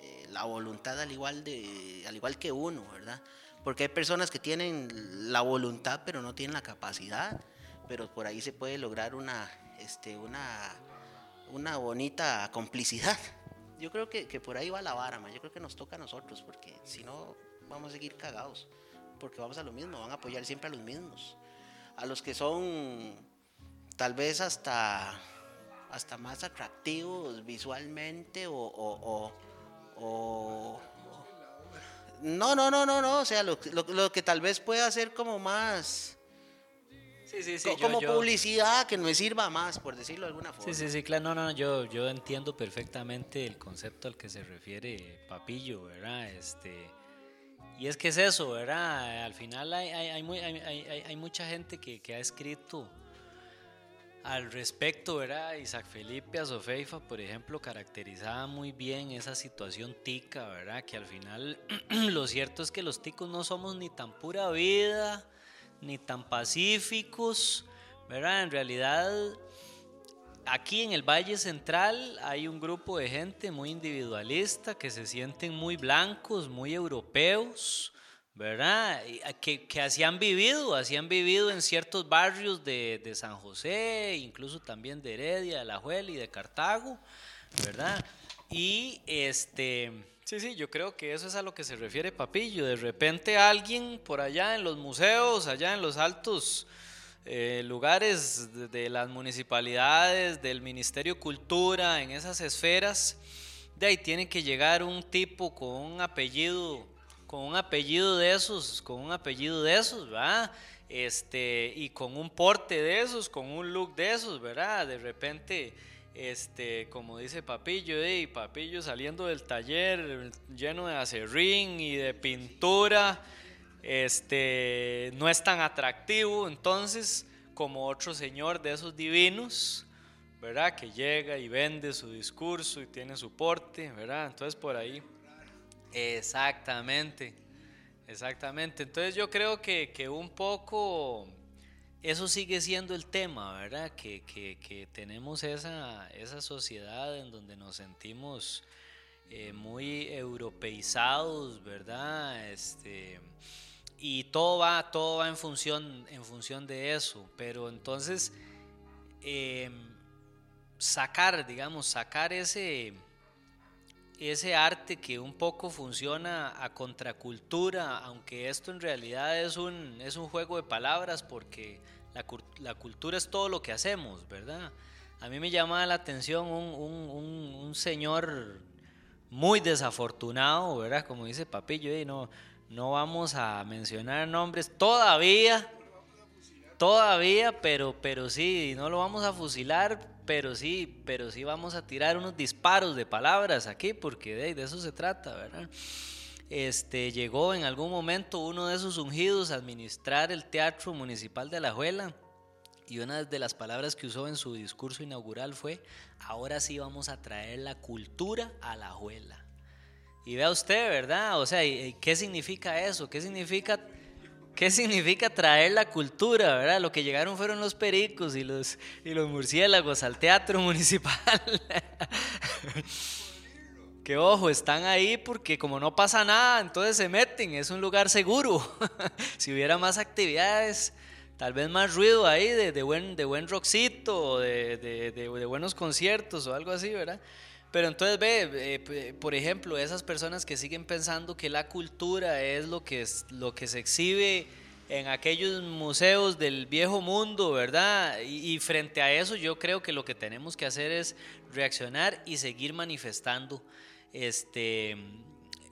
eh, la voluntad al igual, de, al igual que uno, ¿verdad? Porque hay personas que tienen la voluntad pero no tienen la capacidad, pero por ahí se puede lograr una, este, una una bonita complicidad. Yo creo que, que por ahí va la vara, yo creo que nos toca a nosotros, porque si no vamos a seguir cagados, porque vamos a lo mismo, van a apoyar siempre a los mismos, a los que son tal vez hasta, hasta más atractivos visualmente o, o, o, no, no, no, no, no, o sea, lo, lo, lo que tal vez pueda ser como más como publicidad que me sirva más, por decirlo de alguna forma. Sí, sí, sí, claro, no, no, yo, yo entiendo perfectamente el concepto al que se refiere Papillo, ¿verdad? Este, y es que es eso, ¿verdad? Al final hay, hay, hay, hay mucha gente que, que, ha escrito al respecto, ¿verdad? Isaac Felipe Azofeifa, por ejemplo, caracterizaba muy bien esa situación tica, ¿verdad? Que al final lo cierto es que los ticos no somos ni tan pura vida ni tan pacíficos, ¿verdad? En realidad, aquí en el Valle Central hay un grupo de gente muy individualista que se sienten muy blancos, muy europeos, ¿verdad? Que, que así han vivido, así han vivido en ciertos barrios de, de San José, incluso también de Heredia, de La y de Cartago, ¿verdad? Y este Sí, sí, yo creo que eso es a lo que se refiere Papillo. De repente alguien por allá en los museos, allá en los altos eh, lugares de, las municipalidades, del Ministerio de Cultura, en esas esferas, de ahí tiene que llegar un tipo con un apellido, con un apellido de esos, con un apellido de esos, ¿verdad? Este, y con un porte de esos, con un look de esos, ¿verdad? De repente este, como dice Papillo, y Papillo saliendo del taller lleno de acerrín y de pintura, este, no es tan atractivo, entonces, como otro señor de esos divinos, ¿verdad? Que llega y vende su discurso y tiene su porte, ¿verdad? Entonces, por ahí. Exactamente, exactamente. Entonces, yo creo que, que un poco eso sigue siendo el tema, ¿verdad? Que, que, tenemos esa, esa, sociedad en donde nos sentimos eh, muy europeizados, ¿verdad? Este, y todo va, todo va en, función, en función de eso, pero entonces em, sacar, digamos, sacar ese, ese arte que un poco funciona a contracultura, aunque esto en realidad es un, es un juego de palabras porque la, la, cultura es todo lo que hacemos, ¿verdad? A mí me llama la atención un, un, un, señor muy desafortunado, ¿verdad? Como dice Papillo, y no, no vamos a mencionar nombres todavía, todavía, pero, pero sí, no lo vamos a fusilar, pero sí, pero sí vamos a tirar unos disparos de palabras aquí, porque de, eso se trata, ¿verdad? este, llegó en algún momento uno de esos ungidos a administrar el Teatro Municipal de Alajuela y una de las palabras que usó en su discurso inaugural fue, ahora sí vamos a traer la cultura a Alajuela. Y vea usted, ¿verdad? O sea, ¿qué significa eso? ¿Qué significa, qué significa traer la cultura, verdad? Lo que llegaron fueron los pericos y los, y los murciélagos al teatro municipal. que ojo, están ahí porque como no pasa nada, entonces se meten, es un lugar seguro. si hubiera más actividades, tal vez más ruido ahí de, buen, de buen rockcito, de, de, buenos conciertos o algo así, ¿verdad? Pero entonces ve, eh, por ejemplo, esas personas que siguen pensando que la cultura es lo que, es, lo que se exhibe en aquellos museos del viejo mundo, ¿verdad? Y, y, frente a eso yo creo que lo que tenemos que hacer es reaccionar y seguir manifestando este,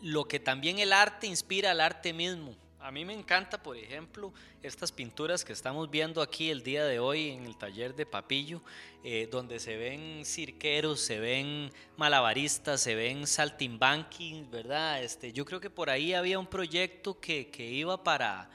lo que también el arte inspira al arte mismo. A mí me encanta, por ejemplo, estas pinturas que estamos viendo aquí el día de hoy en el taller de Papillo, eh, donde se ven cirqueros, se ven malabaristas, se ven saltimbanquis, ¿verdad? Este, yo creo que por ahí había un proyecto que, que iba para,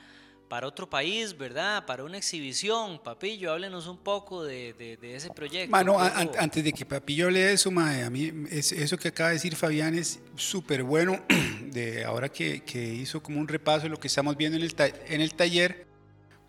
para otro país, ¿verdad? Para una exhibición. Papillo, háblenos un poco de, ese proyecto. Mano, antes de que Papillo hable de eso, mae, a mí eso que acaba de decir Fabián es súper bueno, de ahora que, que, hizo como un repaso de lo que estamos viendo en el, en el taller,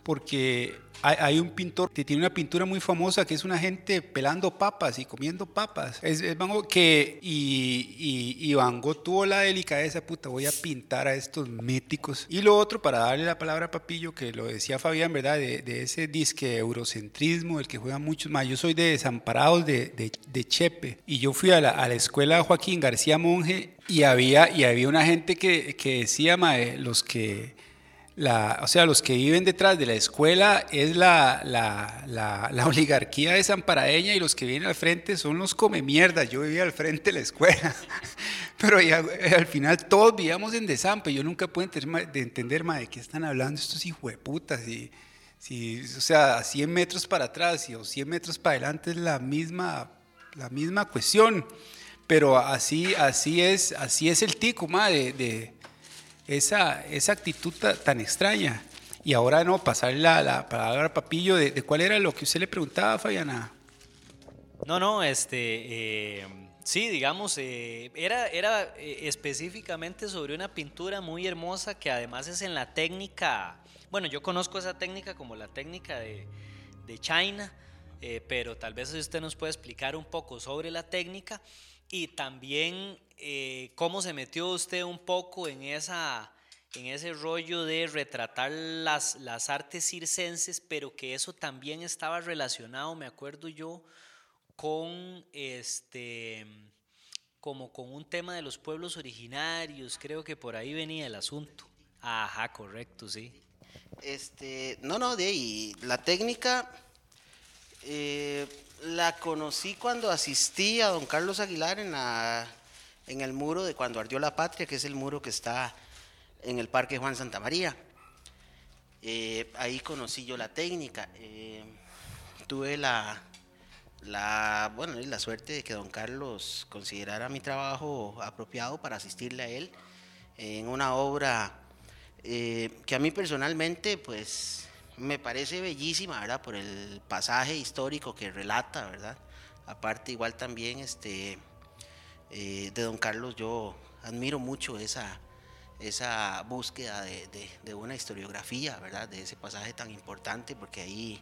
porque hay, un pintor que tiene una pintura muy famosa que es una gente pelando papas y comiendo papas. Es, Van Gogh que, y, y, Van Gogh tuvo la delicadeza, puta, voy a pintar a estos míticos. Y lo otro, para darle la palabra a Papillo, que lo decía Fabián, ¿verdad? De, ese disque eurocentrismo, el que juega muchos más. Yo soy de Desamparados de, de, Chepe y yo fui a la, a la escuela Joaquín García Monge y había, y había una gente que, que decía, mae, los que la, o sea, los que viven detrás de la escuela es la, la, la, oligarquía desamparadeña y los que vienen al frente son los come mierda. Yo vivía al frente de la escuela, pero ya, al final todos vivíamos en Desampe. Yo nunca pude entender, de entender más de qué están hablando estos hijueputas. Y, si, o sea, a 100 metros para atrás y o 100 metros para adelante es la misma, la misma cuestión. Pero así, así, es, así es el tico, ma, de esa, esa actitud tan extraña. Y ahora no, pasarle la, la palabra a Papillo de, cuál era lo que usted le preguntaba, Fabiana. No, no, este, eh, sí, digamos, eh, era, era eh, específicamente sobre una pintura muy hermosa que además es en la técnica, bueno, yo conozco esa técnica como la técnica de, de China, pero tal vez usted nos puede explicar un poco sobre la técnica y también eh, cómo se metió usted un poco en, esa, en ese rollo de retratar las, las artes circenses, pero que eso también estaba relacionado, me acuerdo yo, con este como con un tema de los pueblos originarios, creo que por ahí venía el asunto. Ajá, correcto, sí. Este, no, no, de ahí, la técnica eh, la conocí cuando asistí a don Carlos Aguilar en la en el muro de cuando ardió la patria, que es el muro que está en el Parque Juan Santa María. Eh, ahí conocí yo la técnica. Eh, tuve la, la, bueno, la suerte de que don Carlos considerara mi trabajo apropiado para asistirle a él en una obra eh, que a mí personalmente, pues, me parece bellísima, ¿verdad? Por el pasaje histórico que relata, ¿verdad? Aparte, igual también, este, eh, de don Carlos, yo admiro mucho esa, esa búsqueda de, una historiografía, ¿verdad? De ese pasaje tan importante, porque ahí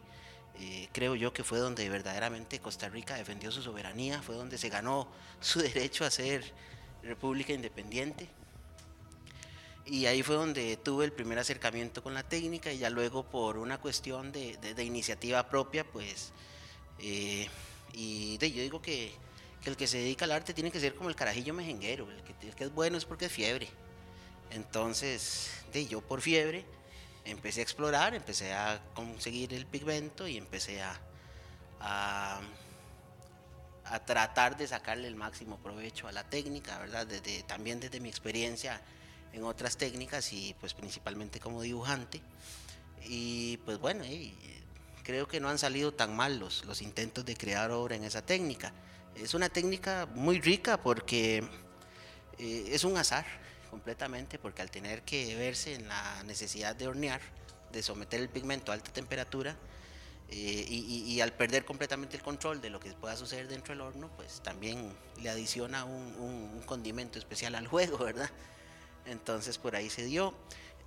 eh, creo yo que fue donde verdaderamente Costa Rica defendió su soberanía, fue donde se ganó su derecho a ser república independiente. Y ahí fue donde tuve el primer acercamiento con la técnica y ya luego por una cuestión de, iniciativa propia, pues, eh, y yo digo que que el que se dedica al arte tiene que ser como el carajillo mejenguero, el que, es bueno es porque es fiebre. Entonces, de yo por fiebre empecé a explorar, empecé a conseguir el pigmento y empecé a, a, tratar de sacarle el máximo provecho a la técnica, ¿verdad? Desde, también desde mi experiencia en otras técnicas y pues principalmente como dibujante. Y pues bueno, creo que no han salido tan mal los, los intentos de crear obra en esa técnica. Es una técnica muy rica porque eh, es un azar completamente, porque al tener que verse en la necesidad de hornear, de someter el pigmento a alta temperatura, eh, y, al perder completamente el control de lo que pueda suceder dentro del horno, pues también le adiciona un, condimento especial al juego, ¿verdad? Entonces por ahí se dio.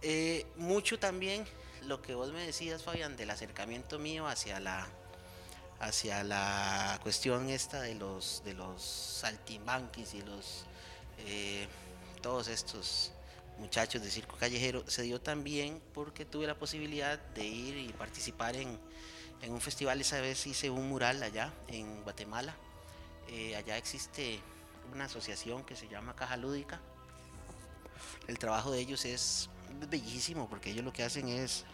Eh, mucho también lo que vos me decías, Fabián, del acercamiento mío hacia la, hacia la cuestión esta de los de los saltimbanquis y los eh, todos estos muchachos de circo callejero se dio también porque tuve la posibilidad de ir y participar en, un festival. Esa vez hice un mural allá en Guatemala. Eh, allá existe una asociación que se llama Caja Lúdica el trabajo de ellos es bellísimo porque ellos lo que hacen es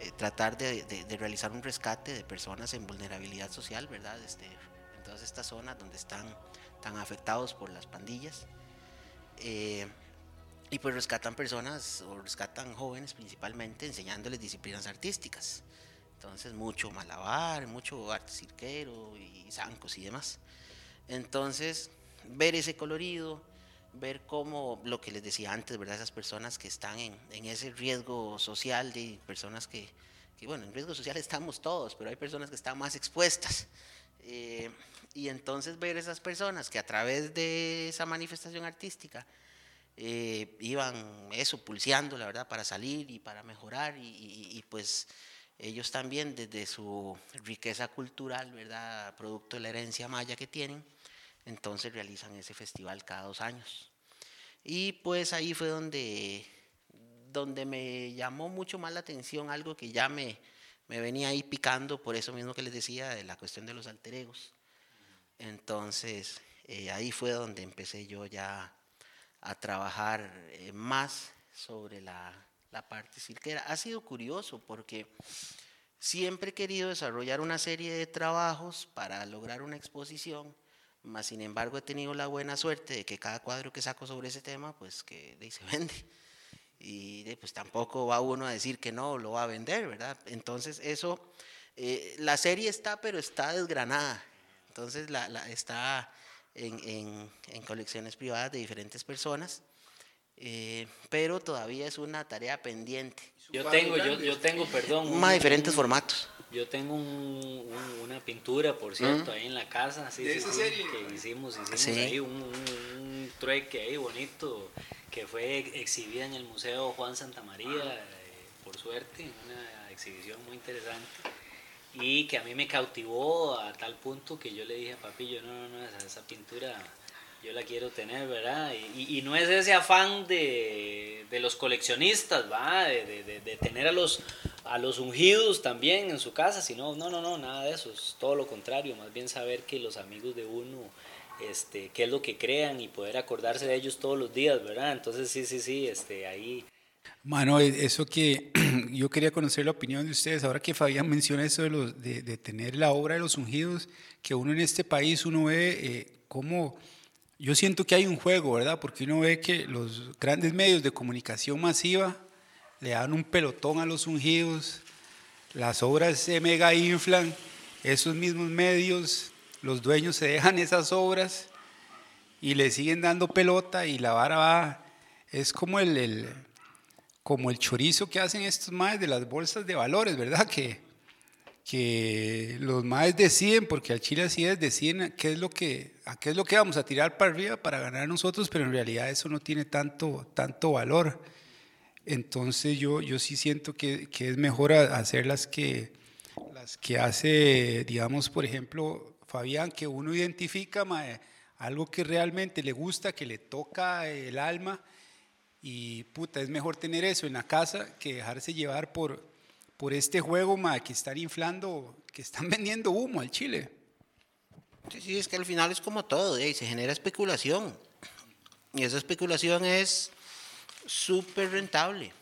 eh, tratar de, realizar un rescate de personas en vulnerabilidad social, ¿verdad? Este, en todas estas zonas donde están tan afectados por las pandillas. Eh, y pues rescatan personas o rescatan jóvenes principalmente enseñándoles disciplinas artísticas. Entonces mucho malabar, mucho arte cirquero y zancos y demás. Entonces ver ese colorido, ver cómo, lo que les decía antes, ¿verdad? Esas personas que están en, en ese riesgo social, de personas que, que, bueno, en riesgo social estamos todos, pero hay personas que están más expuestas. Eh, y entonces ver esas personas que a través de esa manifestación artística eh, iban eso, pulseando, la verdad, para salir y para mejorar y, pues ellos también desde su riqueza cultural, ¿verdad? Producto de la herencia maya que tienen, entonces realizan ese festival cada dos años. Y pues ahí fue donde, donde me llamó mucho más la atención algo que ya me, me venía ahí picando, por eso mismo que les decía, de la cuestión de los alter egos. Entonces, eh, ahí fue donde empecé yo ya a trabajar eh, más sobre la, la parte cirquera. Ha sido curioso porque siempre he querido desarrollar una serie de trabajos para lograr una exposición, mas sin embargo he tenido la buena suerte de que cada cuadro que saco sobre ese tema, pues que se vende. Y pues tampoco va uno a decir que no lo va a vender, ¿verdad? Entonces eso, eh, la serie está, pero está desgranada. Entonces la, la está en, en, colecciones privadas de diferentes personas, eh, pero todavía es una tarea pendiente. Yo tengo, yo, yo tengo, perdón. Más diferentes formatos. Yo tengo una pintura, por cierto, ahí en la casa, sí, ¿De esa serie? que hicimos, hicimos ahí un, un, trueque ahí bonito que fue exhibida en el Museo Juan Santa María, eh, por suerte, una exhibición muy interesante y que a mí me cautivó a tal punto que yo le dije a papi, yo no, no, no, esa, pintura yo la quiero tener, ¿verdad? Y, y no es ese afán de, de los coleccionistas, ¿va? De, de, de, tener a los, a los ungidos también en su casa, sino, no, no, no, nada de eso, es todo lo contrario, más bien saber que los amigos de uno, este, qué es lo que crean y poder acordarse de ellos todos los días, ¿verdad? Entonces, sí, sí, sí, este, ahí Mano, e, eso que yo quería conocer la opinión de ustedes, ahora que Fabián menciona eso de, los, de, tener la obra de los ungidos, que uno en este país, uno ve eh, cómo, yo siento que hay un juego, ¿verdad? Porque uno ve que los grandes medios de comunicación masiva le dan un pelotón a los ungidos, las obras se mega inflan, esos mismos medios, los dueños se dejan esas obras y le siguen dando pelota y la vara va, es como el como el chorizo que hacen estos maes de las bolsas de valores, ¿verdad? Que, que los maes deciden, porque al Chile así es, deciden qué es lo que, a qué es lo que vamos a tirar para arriba para ganar nosotros, pero en realidad eso no tiene tanto, tanto valor. Entonces yo, yo sí siento que, que es mejor hacer las que, las que hace, digamos, por ejemplo, Fabián, que uno identifica algo que realmente le gusta, que le toca el alma y puta, es mejor tener eso en la casa que dejarse llevar por, por este juego ma, que están inflando, que están vendiendo humo al Chile. Sí, sí, es que al final es como todo, y se genera especulación. Y esa especulación es súper rentable,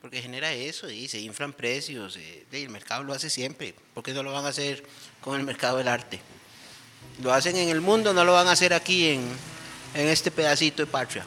porque genera eso, y se inflan precios, eh, y el mercado lo hace siempre, ¿por qué no lo van a hacer con el mercado del arte? Lo hacen en el mundo, no lo van a hacer aquí en, en este pedacito de patria.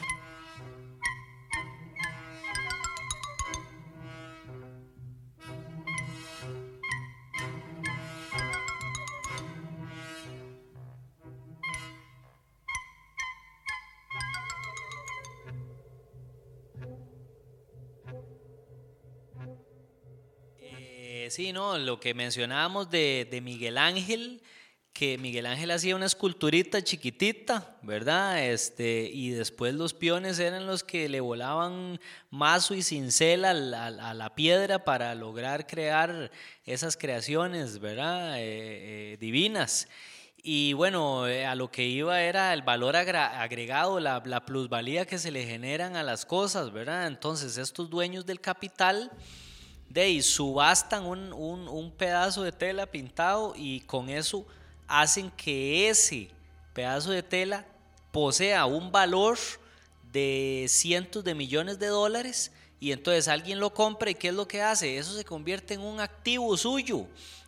Sí, no, lo que mencionábamos de, Miguel Ángel, que Miguel Ángel hacía una esculturita chiquitita, ¿verdad? Este, y después los peones eran los que le volaban mazo y cincel a la, piedra para lograr crear esas creaciones, ¿verdad? Eh, eh, divinas. Y bueno, eh, a lo que iba era el valor agregado, la, la plusvalía que se le generan a las cosas, ¿verdad? Entonces, estos dueños del capital de subastan un, un, pedazo de tela pintado y con eso hacen que ese pedazo de tela posea un valor de cientos de millones de dólares y entonces alguien lo compra y ¿qué es lo que hace? Eso se convierte en un activo suyo.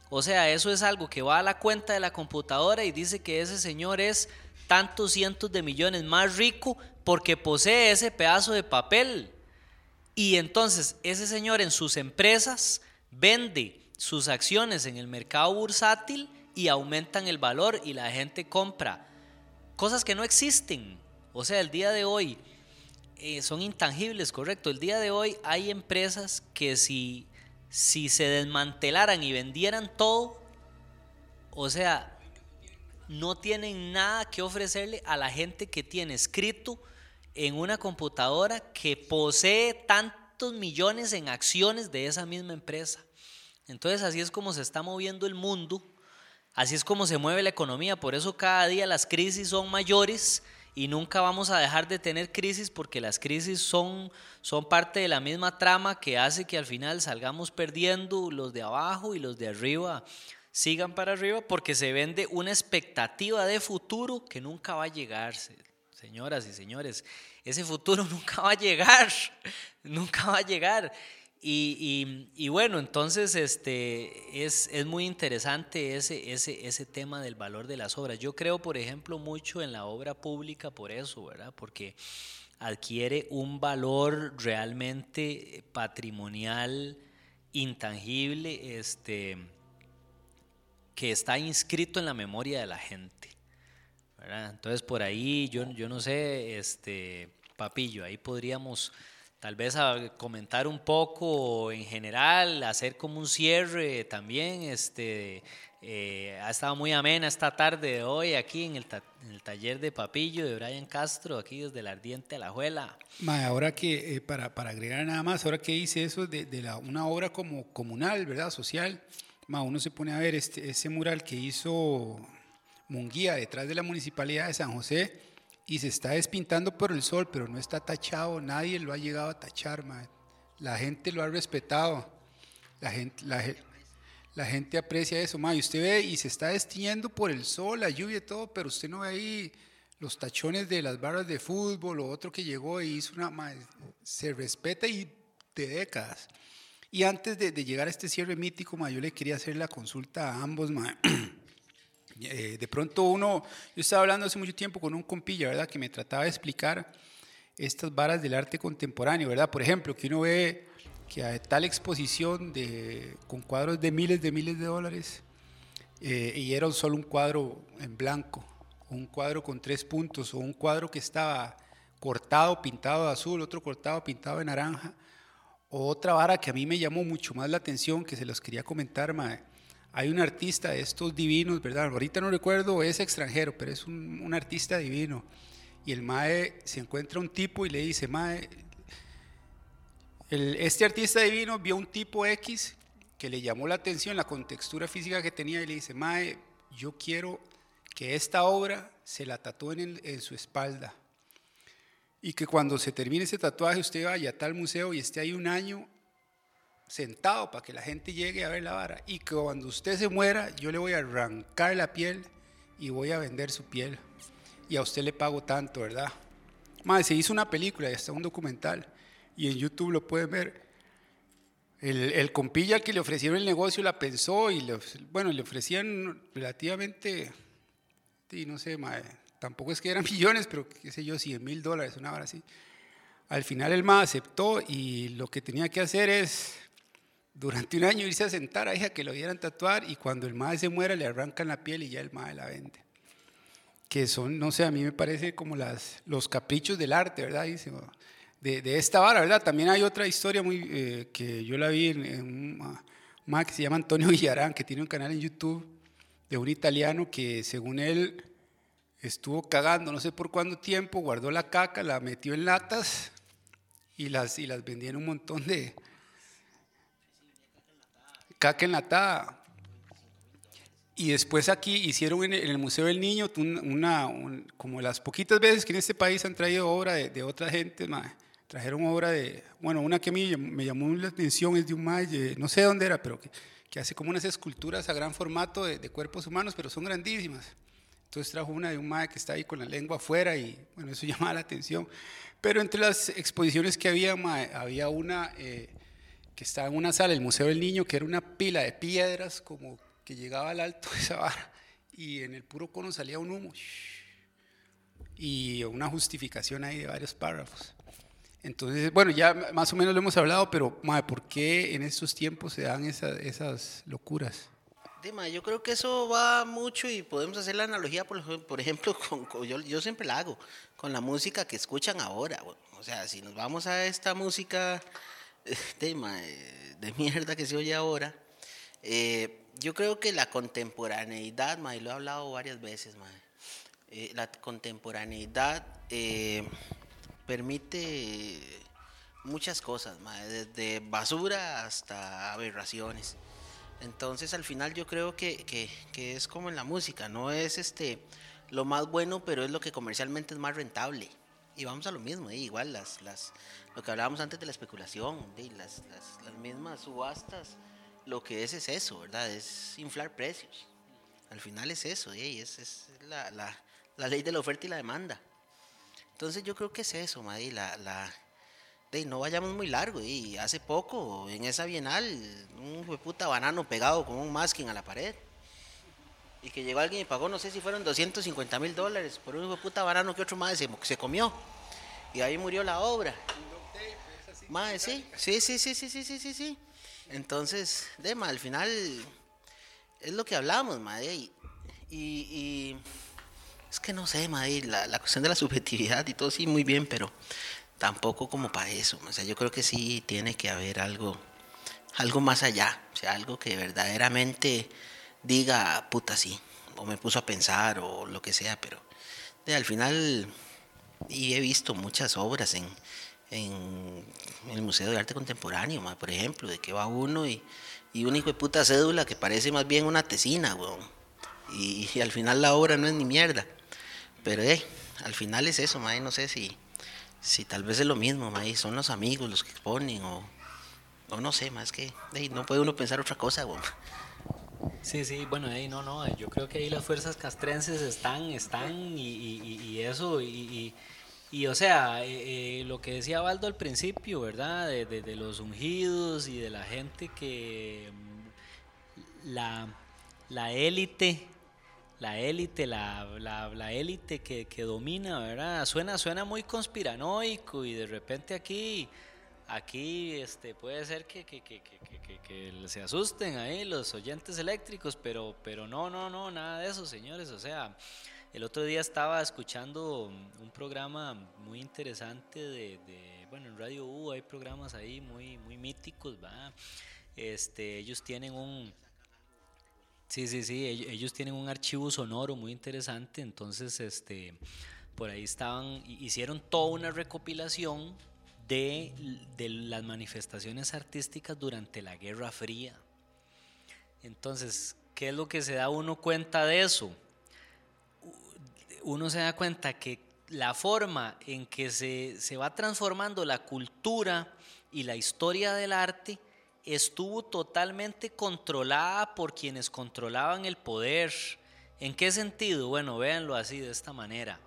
O sea, eso es algo que va a la cuenta de la computadora y dice que ese señor es tantos cientos de millones más rico porque posee ese pedazo de papel. Y entonces ese señor en sus empresas vende sus acciones en el mercado bursátil y aumentan el valor y la gente compra cosas que no existen. O sea, el día de hoy eh, son intangibles, correcto. El día de hoy hay empresas que si, si se desmantelaran y vendieran todo, o sea, no tienen nada que ofrecerle a la gente que tiene escrito en una computadora que posee tantos millones en acciones de esa misma empresa. Entonces así es como se está moviendo el mundo, así es como se mueve la economía, por eso cada día las crisis son mayores y nunca vamos a dejar de tener crisis porque las crisis son, son parte de la misma trama que hace que al final salgamos perdiendo los de abajo y los de arriba sigan para arriba porque se vende una expectativa de futuro que nunca va a llegar, señoras y señores. Ese futuro nunca va a llegar, nunca va a llegar. Y, bueno, entonces este, es, es, muy interesante ese, ese, ese tema del valor de las obras. Yo creo, por ejemplo, mucho en la obra pública por eso, ¿verdad? Porque adquiere un valor realmente patrimonial, intangible, este, que está inscrito en la memoria de la gente. Entonces por ahí yo, yo no sé, este, Papillo, ahí podríamos tal vez comentar un poco en general, hacer como un cierre también. Este, eh, ha estado muy amena esta tarde de hoy aquí en el, taller de Papillo de Brian Castro, aquí desde el Ardiente a la Juela. ahora que, eh, para, para, agregar nada más, ahora que hice eso de, de la, una obra como comunal, ¿verdad? Social uno se pone a ver este, ese mural que hizo Munguía detrás de la municipalidad de San José y se está despintando por el sol, pero no está tachado, nadie lo ha llegado a tachar, la gente lo ha respetado, la gente, la, gente aprecia eso, y usted ve y se está destiñendo por el sol, la lluvia y todo, pero usted no ve ahí los tachones de las barras de fútbol o otro que llegó y hizo una, se respeta y de décadas. Y antes de, llegar a este cierre mítico, yo le quería hacer la consulta a ambos. Eh, de pronto uno, yo estaba hablando hace mucho tiempo con un compilla, ¿verdad? Que me trataba de explicar estas varas del arte contemporáneo, ¿verdad? Por ejemplo, que uno ve que hay tal exposición de, con cuadros de miles de miles de dólares eh, y era solo un cuadro en blanco, un cuadro con tres puntos, o un cuadro que estaba cortado, pintado de azul, otro cortado, pintado de naranja otra vara que a mí me llamó mucho más la atención, que se los quería comentar, mae. Hay un artista de estos divinos, ¿verdad? Ahorita no recuerdo, es extranjero, pero es un, artista divino. Y el mae se encuentra un tipo y le dice, mae, este artista divino vio un tipo X que le llamó la atención la contextura física que tenía y le dice, mae, yo quiero que esta obra se la tatúen en su espalda y que cuando se termine ese tatuaje usted vaya a tal museo y esté ahí un año sentado para que la gente llegue a ver la vara y que cuando usted se muera yo le voy a arrancar la piel y voy a vender su piel y a usted le pago tanto, ¿verdad? Madre, se hizo una película y hasta un documental y en YouTube lo pueden ver. El, el compilla que le ofrecieron el negocio la pensó y le, bueno, le ofrecían relativamente, y no sé, madre, tampoco es que eran millones, pero qué sé yo, 100 mil dólares, una hora así. Al final el MA aceptó y lo que tenía que hacer es, durante un año, irse a sentar a hija que lo vieran tatuar y cuando el MA se muera le arrancan la piel y ya el MA la vende. Que son, no sé, a mí me parece como las, los caprichos del arte, ¿verdad? De, de esta vara, ¿verdad? También hay otra historia muy, eh, que yo la vi en, un MA que se llama Antonio Villarán, que tiene un canal en YouTube de un italiano que según él estuvo cagando no sé por cuánto tiempo, guardó la caca, la metió en latas y las, y las en un montón de caca enlatada. Y después aquí hicieron en el Museo del Niño, una, como las poquitas veces que en este país han traído obra de, otra gente, trajeron obra de, bueno, una que a mí me llamó la atención es de un malle, no sé dónde era, pero que, que hace como unas esculturas a gran formato de, de cuerpos humanos, pero son grandísimas. Entonces trajo una de un mae que está ahí con la lengua afuera y bueno, eso llamaba la atención. Pero entre las exposiciones que había, había una eh, que estaba en una sala, el Museo del Niño, que era una pila de piedras como que llegaba al alto de esa vara y en el puro cono salía un humo y una justificación ahí de varios párrafos. Entonces, bueno, ya más o menos lo hemos hablado, pero mae, ¿por qué en estos tiempos se dan esas, esas locuras? Dima, yo creo que eso va mucho y podemos hacer la analogía, por, por ejemplo, con, yo, yo, siempre la hago, con la música que escuchan ahora. O sea, si nos vamos a esta música Dima, eh, de mierda que se oye ahora, eh, yo creo que la contemporaneidad, ma, y lo he hablado varias veces, ma, eh, la contemporaneidad permite muchas cosas, ma, desde basura hasta aberraciones. Entonces al final yo creo que, que, es como en la música, no es este lo más bueno, pero es lo que comercialmente es más rentable. Y vamos a lo mismo, igual las, las, lo que hablábamos antes de la especulación, las, mismas subastas, lo que es es eso, ¿verdad? Es inflar precios. Al final es eso, y es, la, ley de la oferta y la demanda. Entonces yo creo que es eso, Maddy, la, la de no vayamos muy largo. Y hace poco, en esa bienal, un puta banano pegado con un masking a la pared. Y que llegó alguien y pagó, no sé si fueron 250 mil dólares por un puta banano que otro más se, se comió. Y ahí murió la obra. Más, sí, sí, sí, sí, sí, sí, sí, sí, Entonces, Dema, al final es lo que hablamos, madre. Y, y, es que no sé, madre, la, la cuestión de la subjetividad y todo, sí, muy bien, pero tampoco como para eso. O sea, yo creo que sí tiene que haber algo, algo más allá, o sea, algo que verdaderamente diga, puta, sí, o me puso a pensar o lo que sea, pero de, al final, y he visto muchas obras en, en, el Museo de Arte Contemporáneo, por ejemplo, de que va uno y, y un hijo de puta cédula que parece más bien una tesina, weón. Y, al final la obra no es ni mierda. Pero eh, al final es eso, no sé si si tal vez es lo mismo, maíz, son los amigos los que exponen o, o no sé, más que no puede uno pensar otra cosa, güey. Sí, sí, bueno, ahí no, no, yo creo que ahí las fuerzas castrenses están, están y, y, eso, y, y, o sea, eh, eh, lo que decía Baldo al principio, ¿verdad? De, de, los ungidos y de la gente que mm, la, la élite la élite, la, la, élite que, que, domina, ¿verdad? Suena, suena muy conspiranoico y de repente aquí, aquí este, puede ser que, que, que, se asusten ahí los oyentes eléctricos, pero, pero no, no, no, nada de eso, señores. O sea, el otro día estaba escuchando un programa muy interesante de, de bueno, en Radio U hay programas ahí muy, muy míticos, ¿va? Este, ellos tienen un Sí, sí, sí, ellos tienen un archivo sonoro muy interesante, entonces este, por ahí estaban, hicieron toda una recopilación de, de las manifestaciones artísticas durante la Guerra Fría. Entonces, ¿qué es lo que se da uno cuenta de eso? Uno se da cuenta que la forma en que se, se va transformando la cultura y la historia del arte estuvo totalmente controlada por quienes controlaban el poder. ¿En qué sentido? Bueno, véanlo así, de esta manera.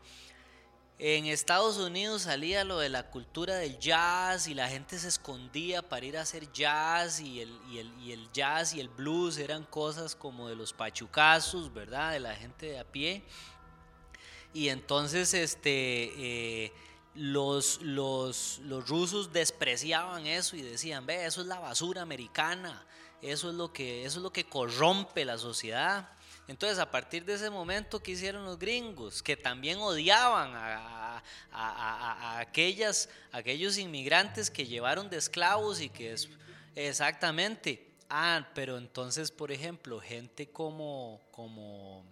En Estados Unidos salía lo de la cultura del jazz y la gente se escondía para ir a hacer jazz y el, y el, jazz y el blues eran cosas como de los pachucazos, ¿verdad? De la gente de a pie. Y entonces, este... Eh, los, los, los, rusos despreciaban eso y decían, ve, eso es la basura americana, eso es lo que, eso es lo que corrompe la sociedad. Entonces, a partir de ese momento, ¿qué hicieron los gringos? Que también odiaban a, a, aquellas, aquellos inmigrantes que llevaron de esclavos y que es, exactamente. Ah, pero entonces, por ejemplo, gente como, como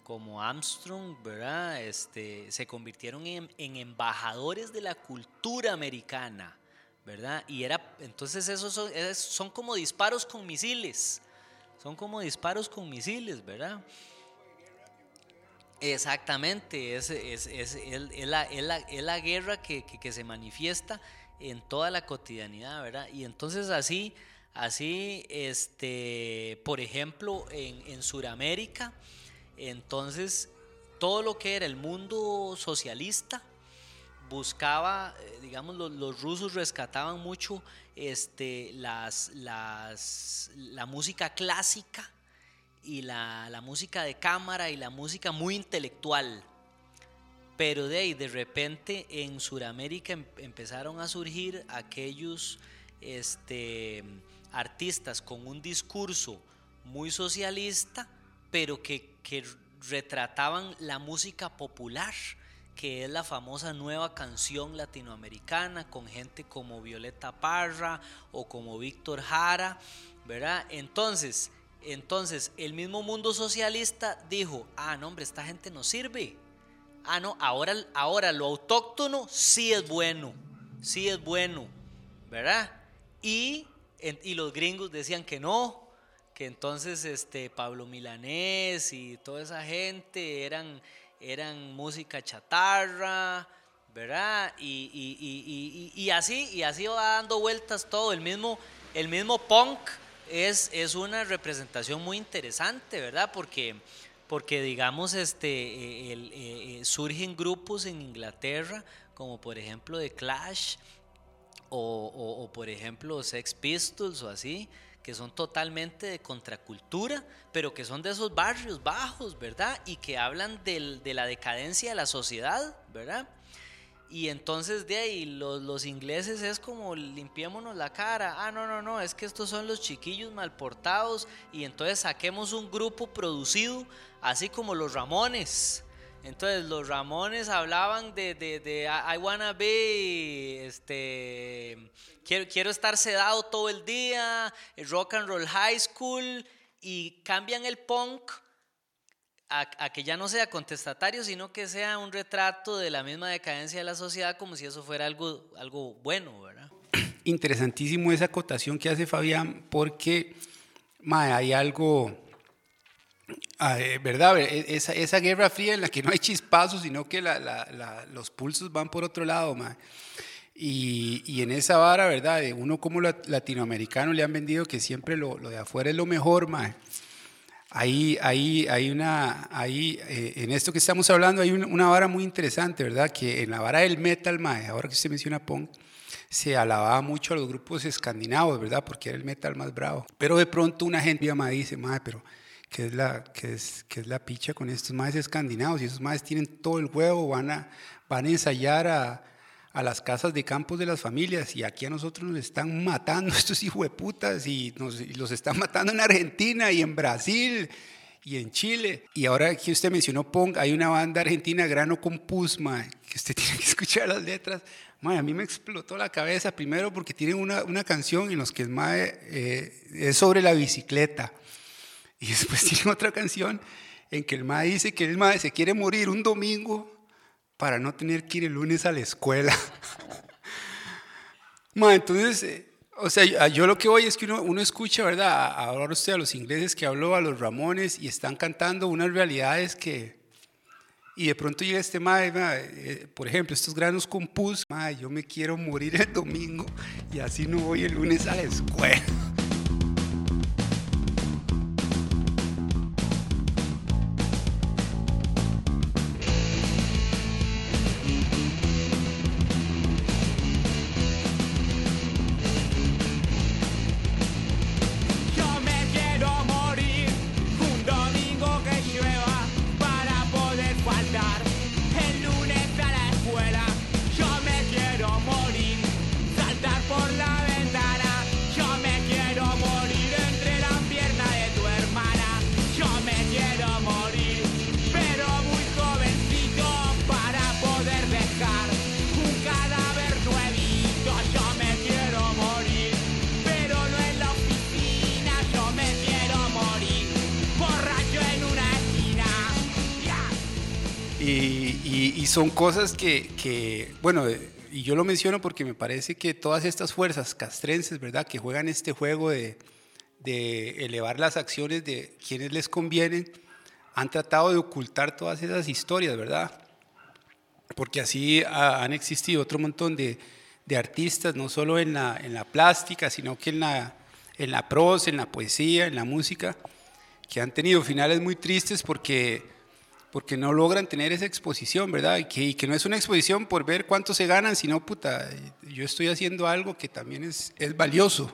como Armstrong, ¿verdad? Este, se convirtieron en, embajadores de la cultura americana, ¿verdad? Y era, entonces esos son, como disparos con misiles, son como disparos con misiles, ¿verdad? Exactamente, es, es, es, es la, la, guerra que, que, se manifiesta en toda la cotidianidad, ¿verdad? Y entonces así, así, este, por ejemplo, en, en Sudamérica, entonces, todo lo que era el mundo socialista buscaba, eh, digamos, los, rusos rescataban mucho este, las, las, la música clásica y la, la, música de cámara y la música muy intelectual. Pero de ahí, de repente, en Sudamérica em, empezaron a surgir aquellos este, artistas con un discurso muy socialista, pero que, que retrataban la música popular, que es la famosa nueva canción latinoamericana con gente como Violeta Parra o como Víctor Jara, ¿verdad? Entonces, entonces el mismo mundo socialista dijo, ah, no, hombre, esta gente no sirve. Ah, no, ahora, ahora lo autóctono sí es bueno, sí es bueno, ¿verdad? Y, y los gringos decían que no, entonces este, Pablo Milanés y toda esa gente eran, eran música chatarra, ¿verdad? Y, y, así, y así va dando vueltas todo. El mismo, el mismo punk es, es una representación muy interesante, ¿verdad? Porque, porque digamos, este, eh, eh, surgen grupos en Inglaterra, como por ejemplo The Clash, o por ejemplo Sex Pistols o así, que son totalmente de contracultura, pero que son de esos barrios bajos, ¿verdad? Y que hablan de la decadencia de la sociedad, ¿verdad? Y entonces de ahí los, los, ingleses es como limpiémonos la cara. Ah, no, no, no, es que estos son los chiquillos mal portados. Y entonces saquemos un grupo producido, así como los Ramones. Entonces los Ramones hablaban de, de, de I wanna be, este, quiero, quiero estar sedado todo el día, rock and roll high school, y cambian el punk a, que ya no sea contestatario, sino que sea un retrato de la misma decadencia de la sociedad, como si eso fuera algo, algo bueno, ¿verdad? Interesantísimo esa acotación que hace Fabián, porque hay algo ¿Verdad? E, esa, esa, guerra fría en la que no hay chispazos, sino que los pulsos van por otro lado, Y, y, en esa vara, ¿verdad? Uno como latinoamericano le han vendido que siempre lo, lo de afuera es lo mejor, ma. Ahí, ahí, hay una, ahí, eh, en esto que estamos hablando hay una, vara muy interesante, ¿verdad? Que en la vara del metal, ma, ahora que usted menciona punk, se alababa mucho a los grupos escandinavos, ¿verdad? Porque era el metal más bravo. Pero de pronto una gente me dice, ma, pero que es la, que es, que es la picha con estos más escandinavos. Y esos más tienen todo el huevo, van a, van a ensayar a, a las casas de campos de las familias. Y aquí a nosotros nos están matando estos hijos de putas y, nos, los están matando en Argentina y en Brasil y en Chile. Y ahora que usted mencionó Pong, hay una banda argentina, Grano con Pusma, que usted tiene que escuchar las letras. Mae, a mí me explotó la cabeza primero porque tienen una, una canción en los que es, eh, es sobre la bicicleta. Y después tiene otra canción en que el mae dice que el mae se quiere morir un domingo para no tener que ir el lunes a la escuela. mae, entonces, eh, o sea, yo lo que voy es que uno, uno escucha, ¿verdad? Ahora usted a los ingleses que habló, a los Ramones, y están cantando unas realidades que... Y de pronto llega este mae, eh, por ejemplo, estos granos con pus, mae, yo me quiero morir el domingo y así no voy el lunes a la escuela. Son cosas que, bueno, y yo lo menciono porque me parece que todas estas fuerzas castrenses, ¿verdad?, que juegan este juego de, elevar las acciones de quienes les convienen, han tratado de ocultar todas esas historias, ¿verdad? Porque así han existido otro montón de, artistas, no solo en la, en la plástica, sino que en la, en la prosa, en la poesía, en la música, que han tenido finales muy tristes porque porque no logran tener esa exposición, ¿verdad? Y que, no es una exposición por ver cuánto se ganan, sino, puta, yo estoy haciendo algo que también es, valioso.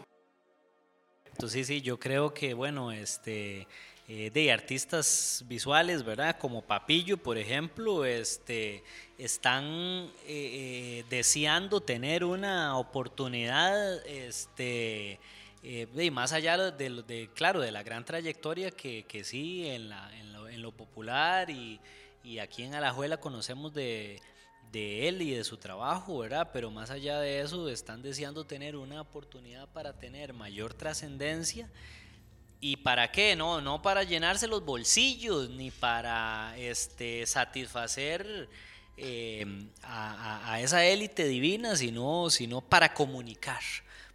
Entonces, sí, yo creo que, bueno, este, eh, de artistas visuales, ¿verdad? Como Papillo, por ejemplo, este, están eh, eh, deseando tener una oportunidad, este, y más allá de, de, claro, de la gran trayectoria que, que sí en, la, en, lo, popular y, y, aquí en Alajuela conocemos de, de, él y de su trabajo, ¿verdad? Pero más allá de eso, están deseando tener una oportunidad para tener mayor trascendencia. ¿Y para qué? No, no para llenarse los bolsillos, ni para este, satisfacer eh, a, a, esa élite divina, sino, sino para comunicar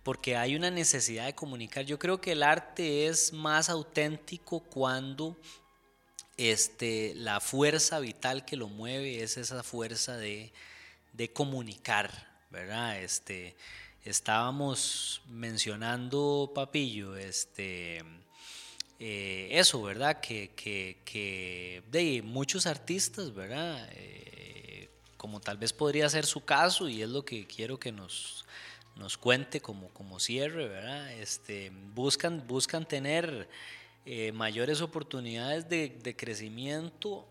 porque hay una necesidad de comunicar. Yo creo que el arte es más auténtico cuando este, la fuerza vital que lo mueve es esa fuerza de, de comunicar, ¿verdad? Este, estábamos mencionando, Papillo, este, eh, eso, ¿verdad? Que, que, que, de muchos artistas, ¿verdad? Eh, como tal vez podría ser su caso y es lo que quiero que nos nos cuente como, como cierre, ¿verdad? Este, buscan, buscan tener eh, mayores oportunidades de, de, crecimiento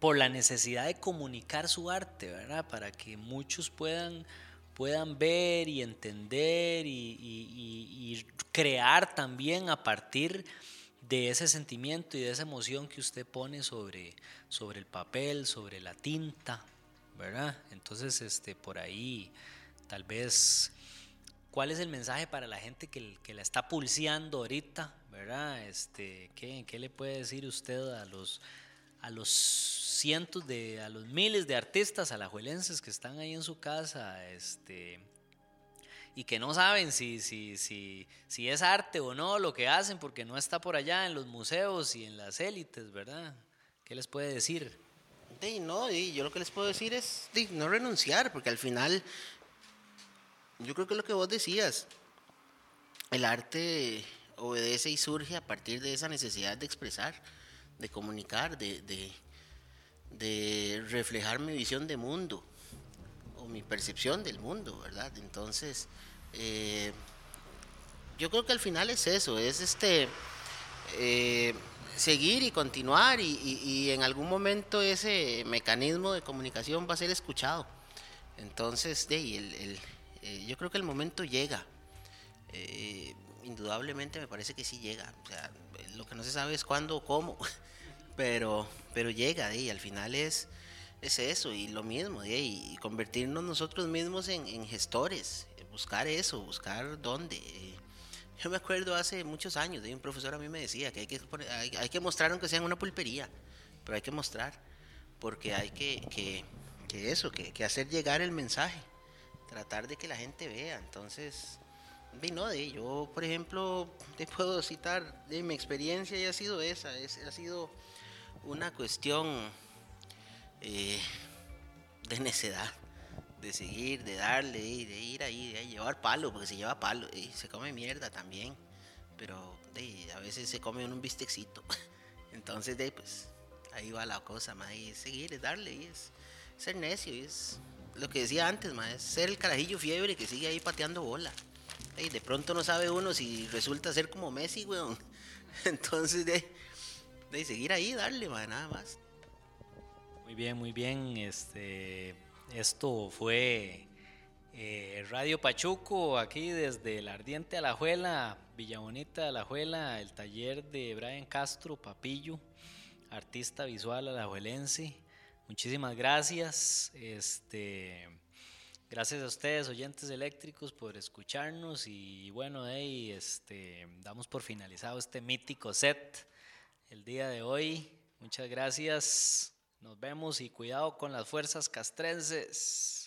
por la necesidad de comunicar su arte, ¿verdad? Para que muchos puedan, puedan ver y entender y, crear también a partir de ese sentimiento y de esa emoción que usted pone sobre, sobre el papel, sobre la tinta, ¿verdad? Entonces, este, por ahí tal vez cuál es el mensaje para la gente que, que la está pulseando ahorita, ¿verdad? Este, ¿qué, ¿Qué le puede decir usted a los, a los cientos de, a los miles de artistas alajuelenses que están ahí en su casa, este, y que no saben si, si, si, si es arte o no lo que hacen porque no está por allá en los museos y en las élites, ¿verdad? ¿Qué les puede decir? No, yo lo que les puedo decir es no renunciar, porque al final yo creo que lo que vos decías, el arte obedece y surge a partir de esa necesidad de expresar, de comunicar, de, de, reflejar mi visión de mundo o mi percepción del mundo, ¿verdad? Entonces, eh, yo creo que al final es eso, es este eh, seguir y continuar y, en algún momento ese mecanismo de comunicación va a ser escuchado. Entonces, de, el, eh, yo creo que el momento llega. Indudablemente me parece que sí llega. O sea, lo que no se sabe es cuándo o cómo, pero, pero llega y al final es, es eso y lo mismo, y convertirnos nosotros mismos en, gestores, buscar eso, buscar dónde. Yo me acuerdo hace muchos años, de un profesor a mí me decía que hay que, hay, hay, que mostrar aunque sea en una pulpería, pero hay que mostrar, porque hay que, que, que eso, que, que hacer llegar el mensaje tratar de que la gente vea. Entonces, de yo, por ejemplo, te puedo citar de mi experiencia y ha sido esa, es, ha sido una cuestión eh, de necedad, de seguir, de darle, de ir ahí, de llevar palo, porque se lleva palo, y se come mierda también, pero de, a veces se come un bistecito. Entonces, pues, ahí va la cosa, más, y seguir, es darle, y es ser necio, y es lo que decía antes, ma, es ser el carajillo fiebre que sigue ahí pateando bola. De pronto no sabe uno si resulta ser como Messi, weón. Entonces, de, de seguir ahí, darle, ma, nada más. Muy bien, muy bien. Este, esto fue eh, Radio Pachuco, aquí desde el Ardiente Alajuela, Villa Bonita Alajuela, el taller de Brian Castro, Papillo, artista visual alajuelense. Muchísimas gracias. Este, gracias a ustedes, oyentes eléctricos, por escucharnos. Y bueno, hey, este, damos por finalizado este mítico set el día de hoy. Muchas gracias. Nos vemos y cuidado con las fuerzas castrenses.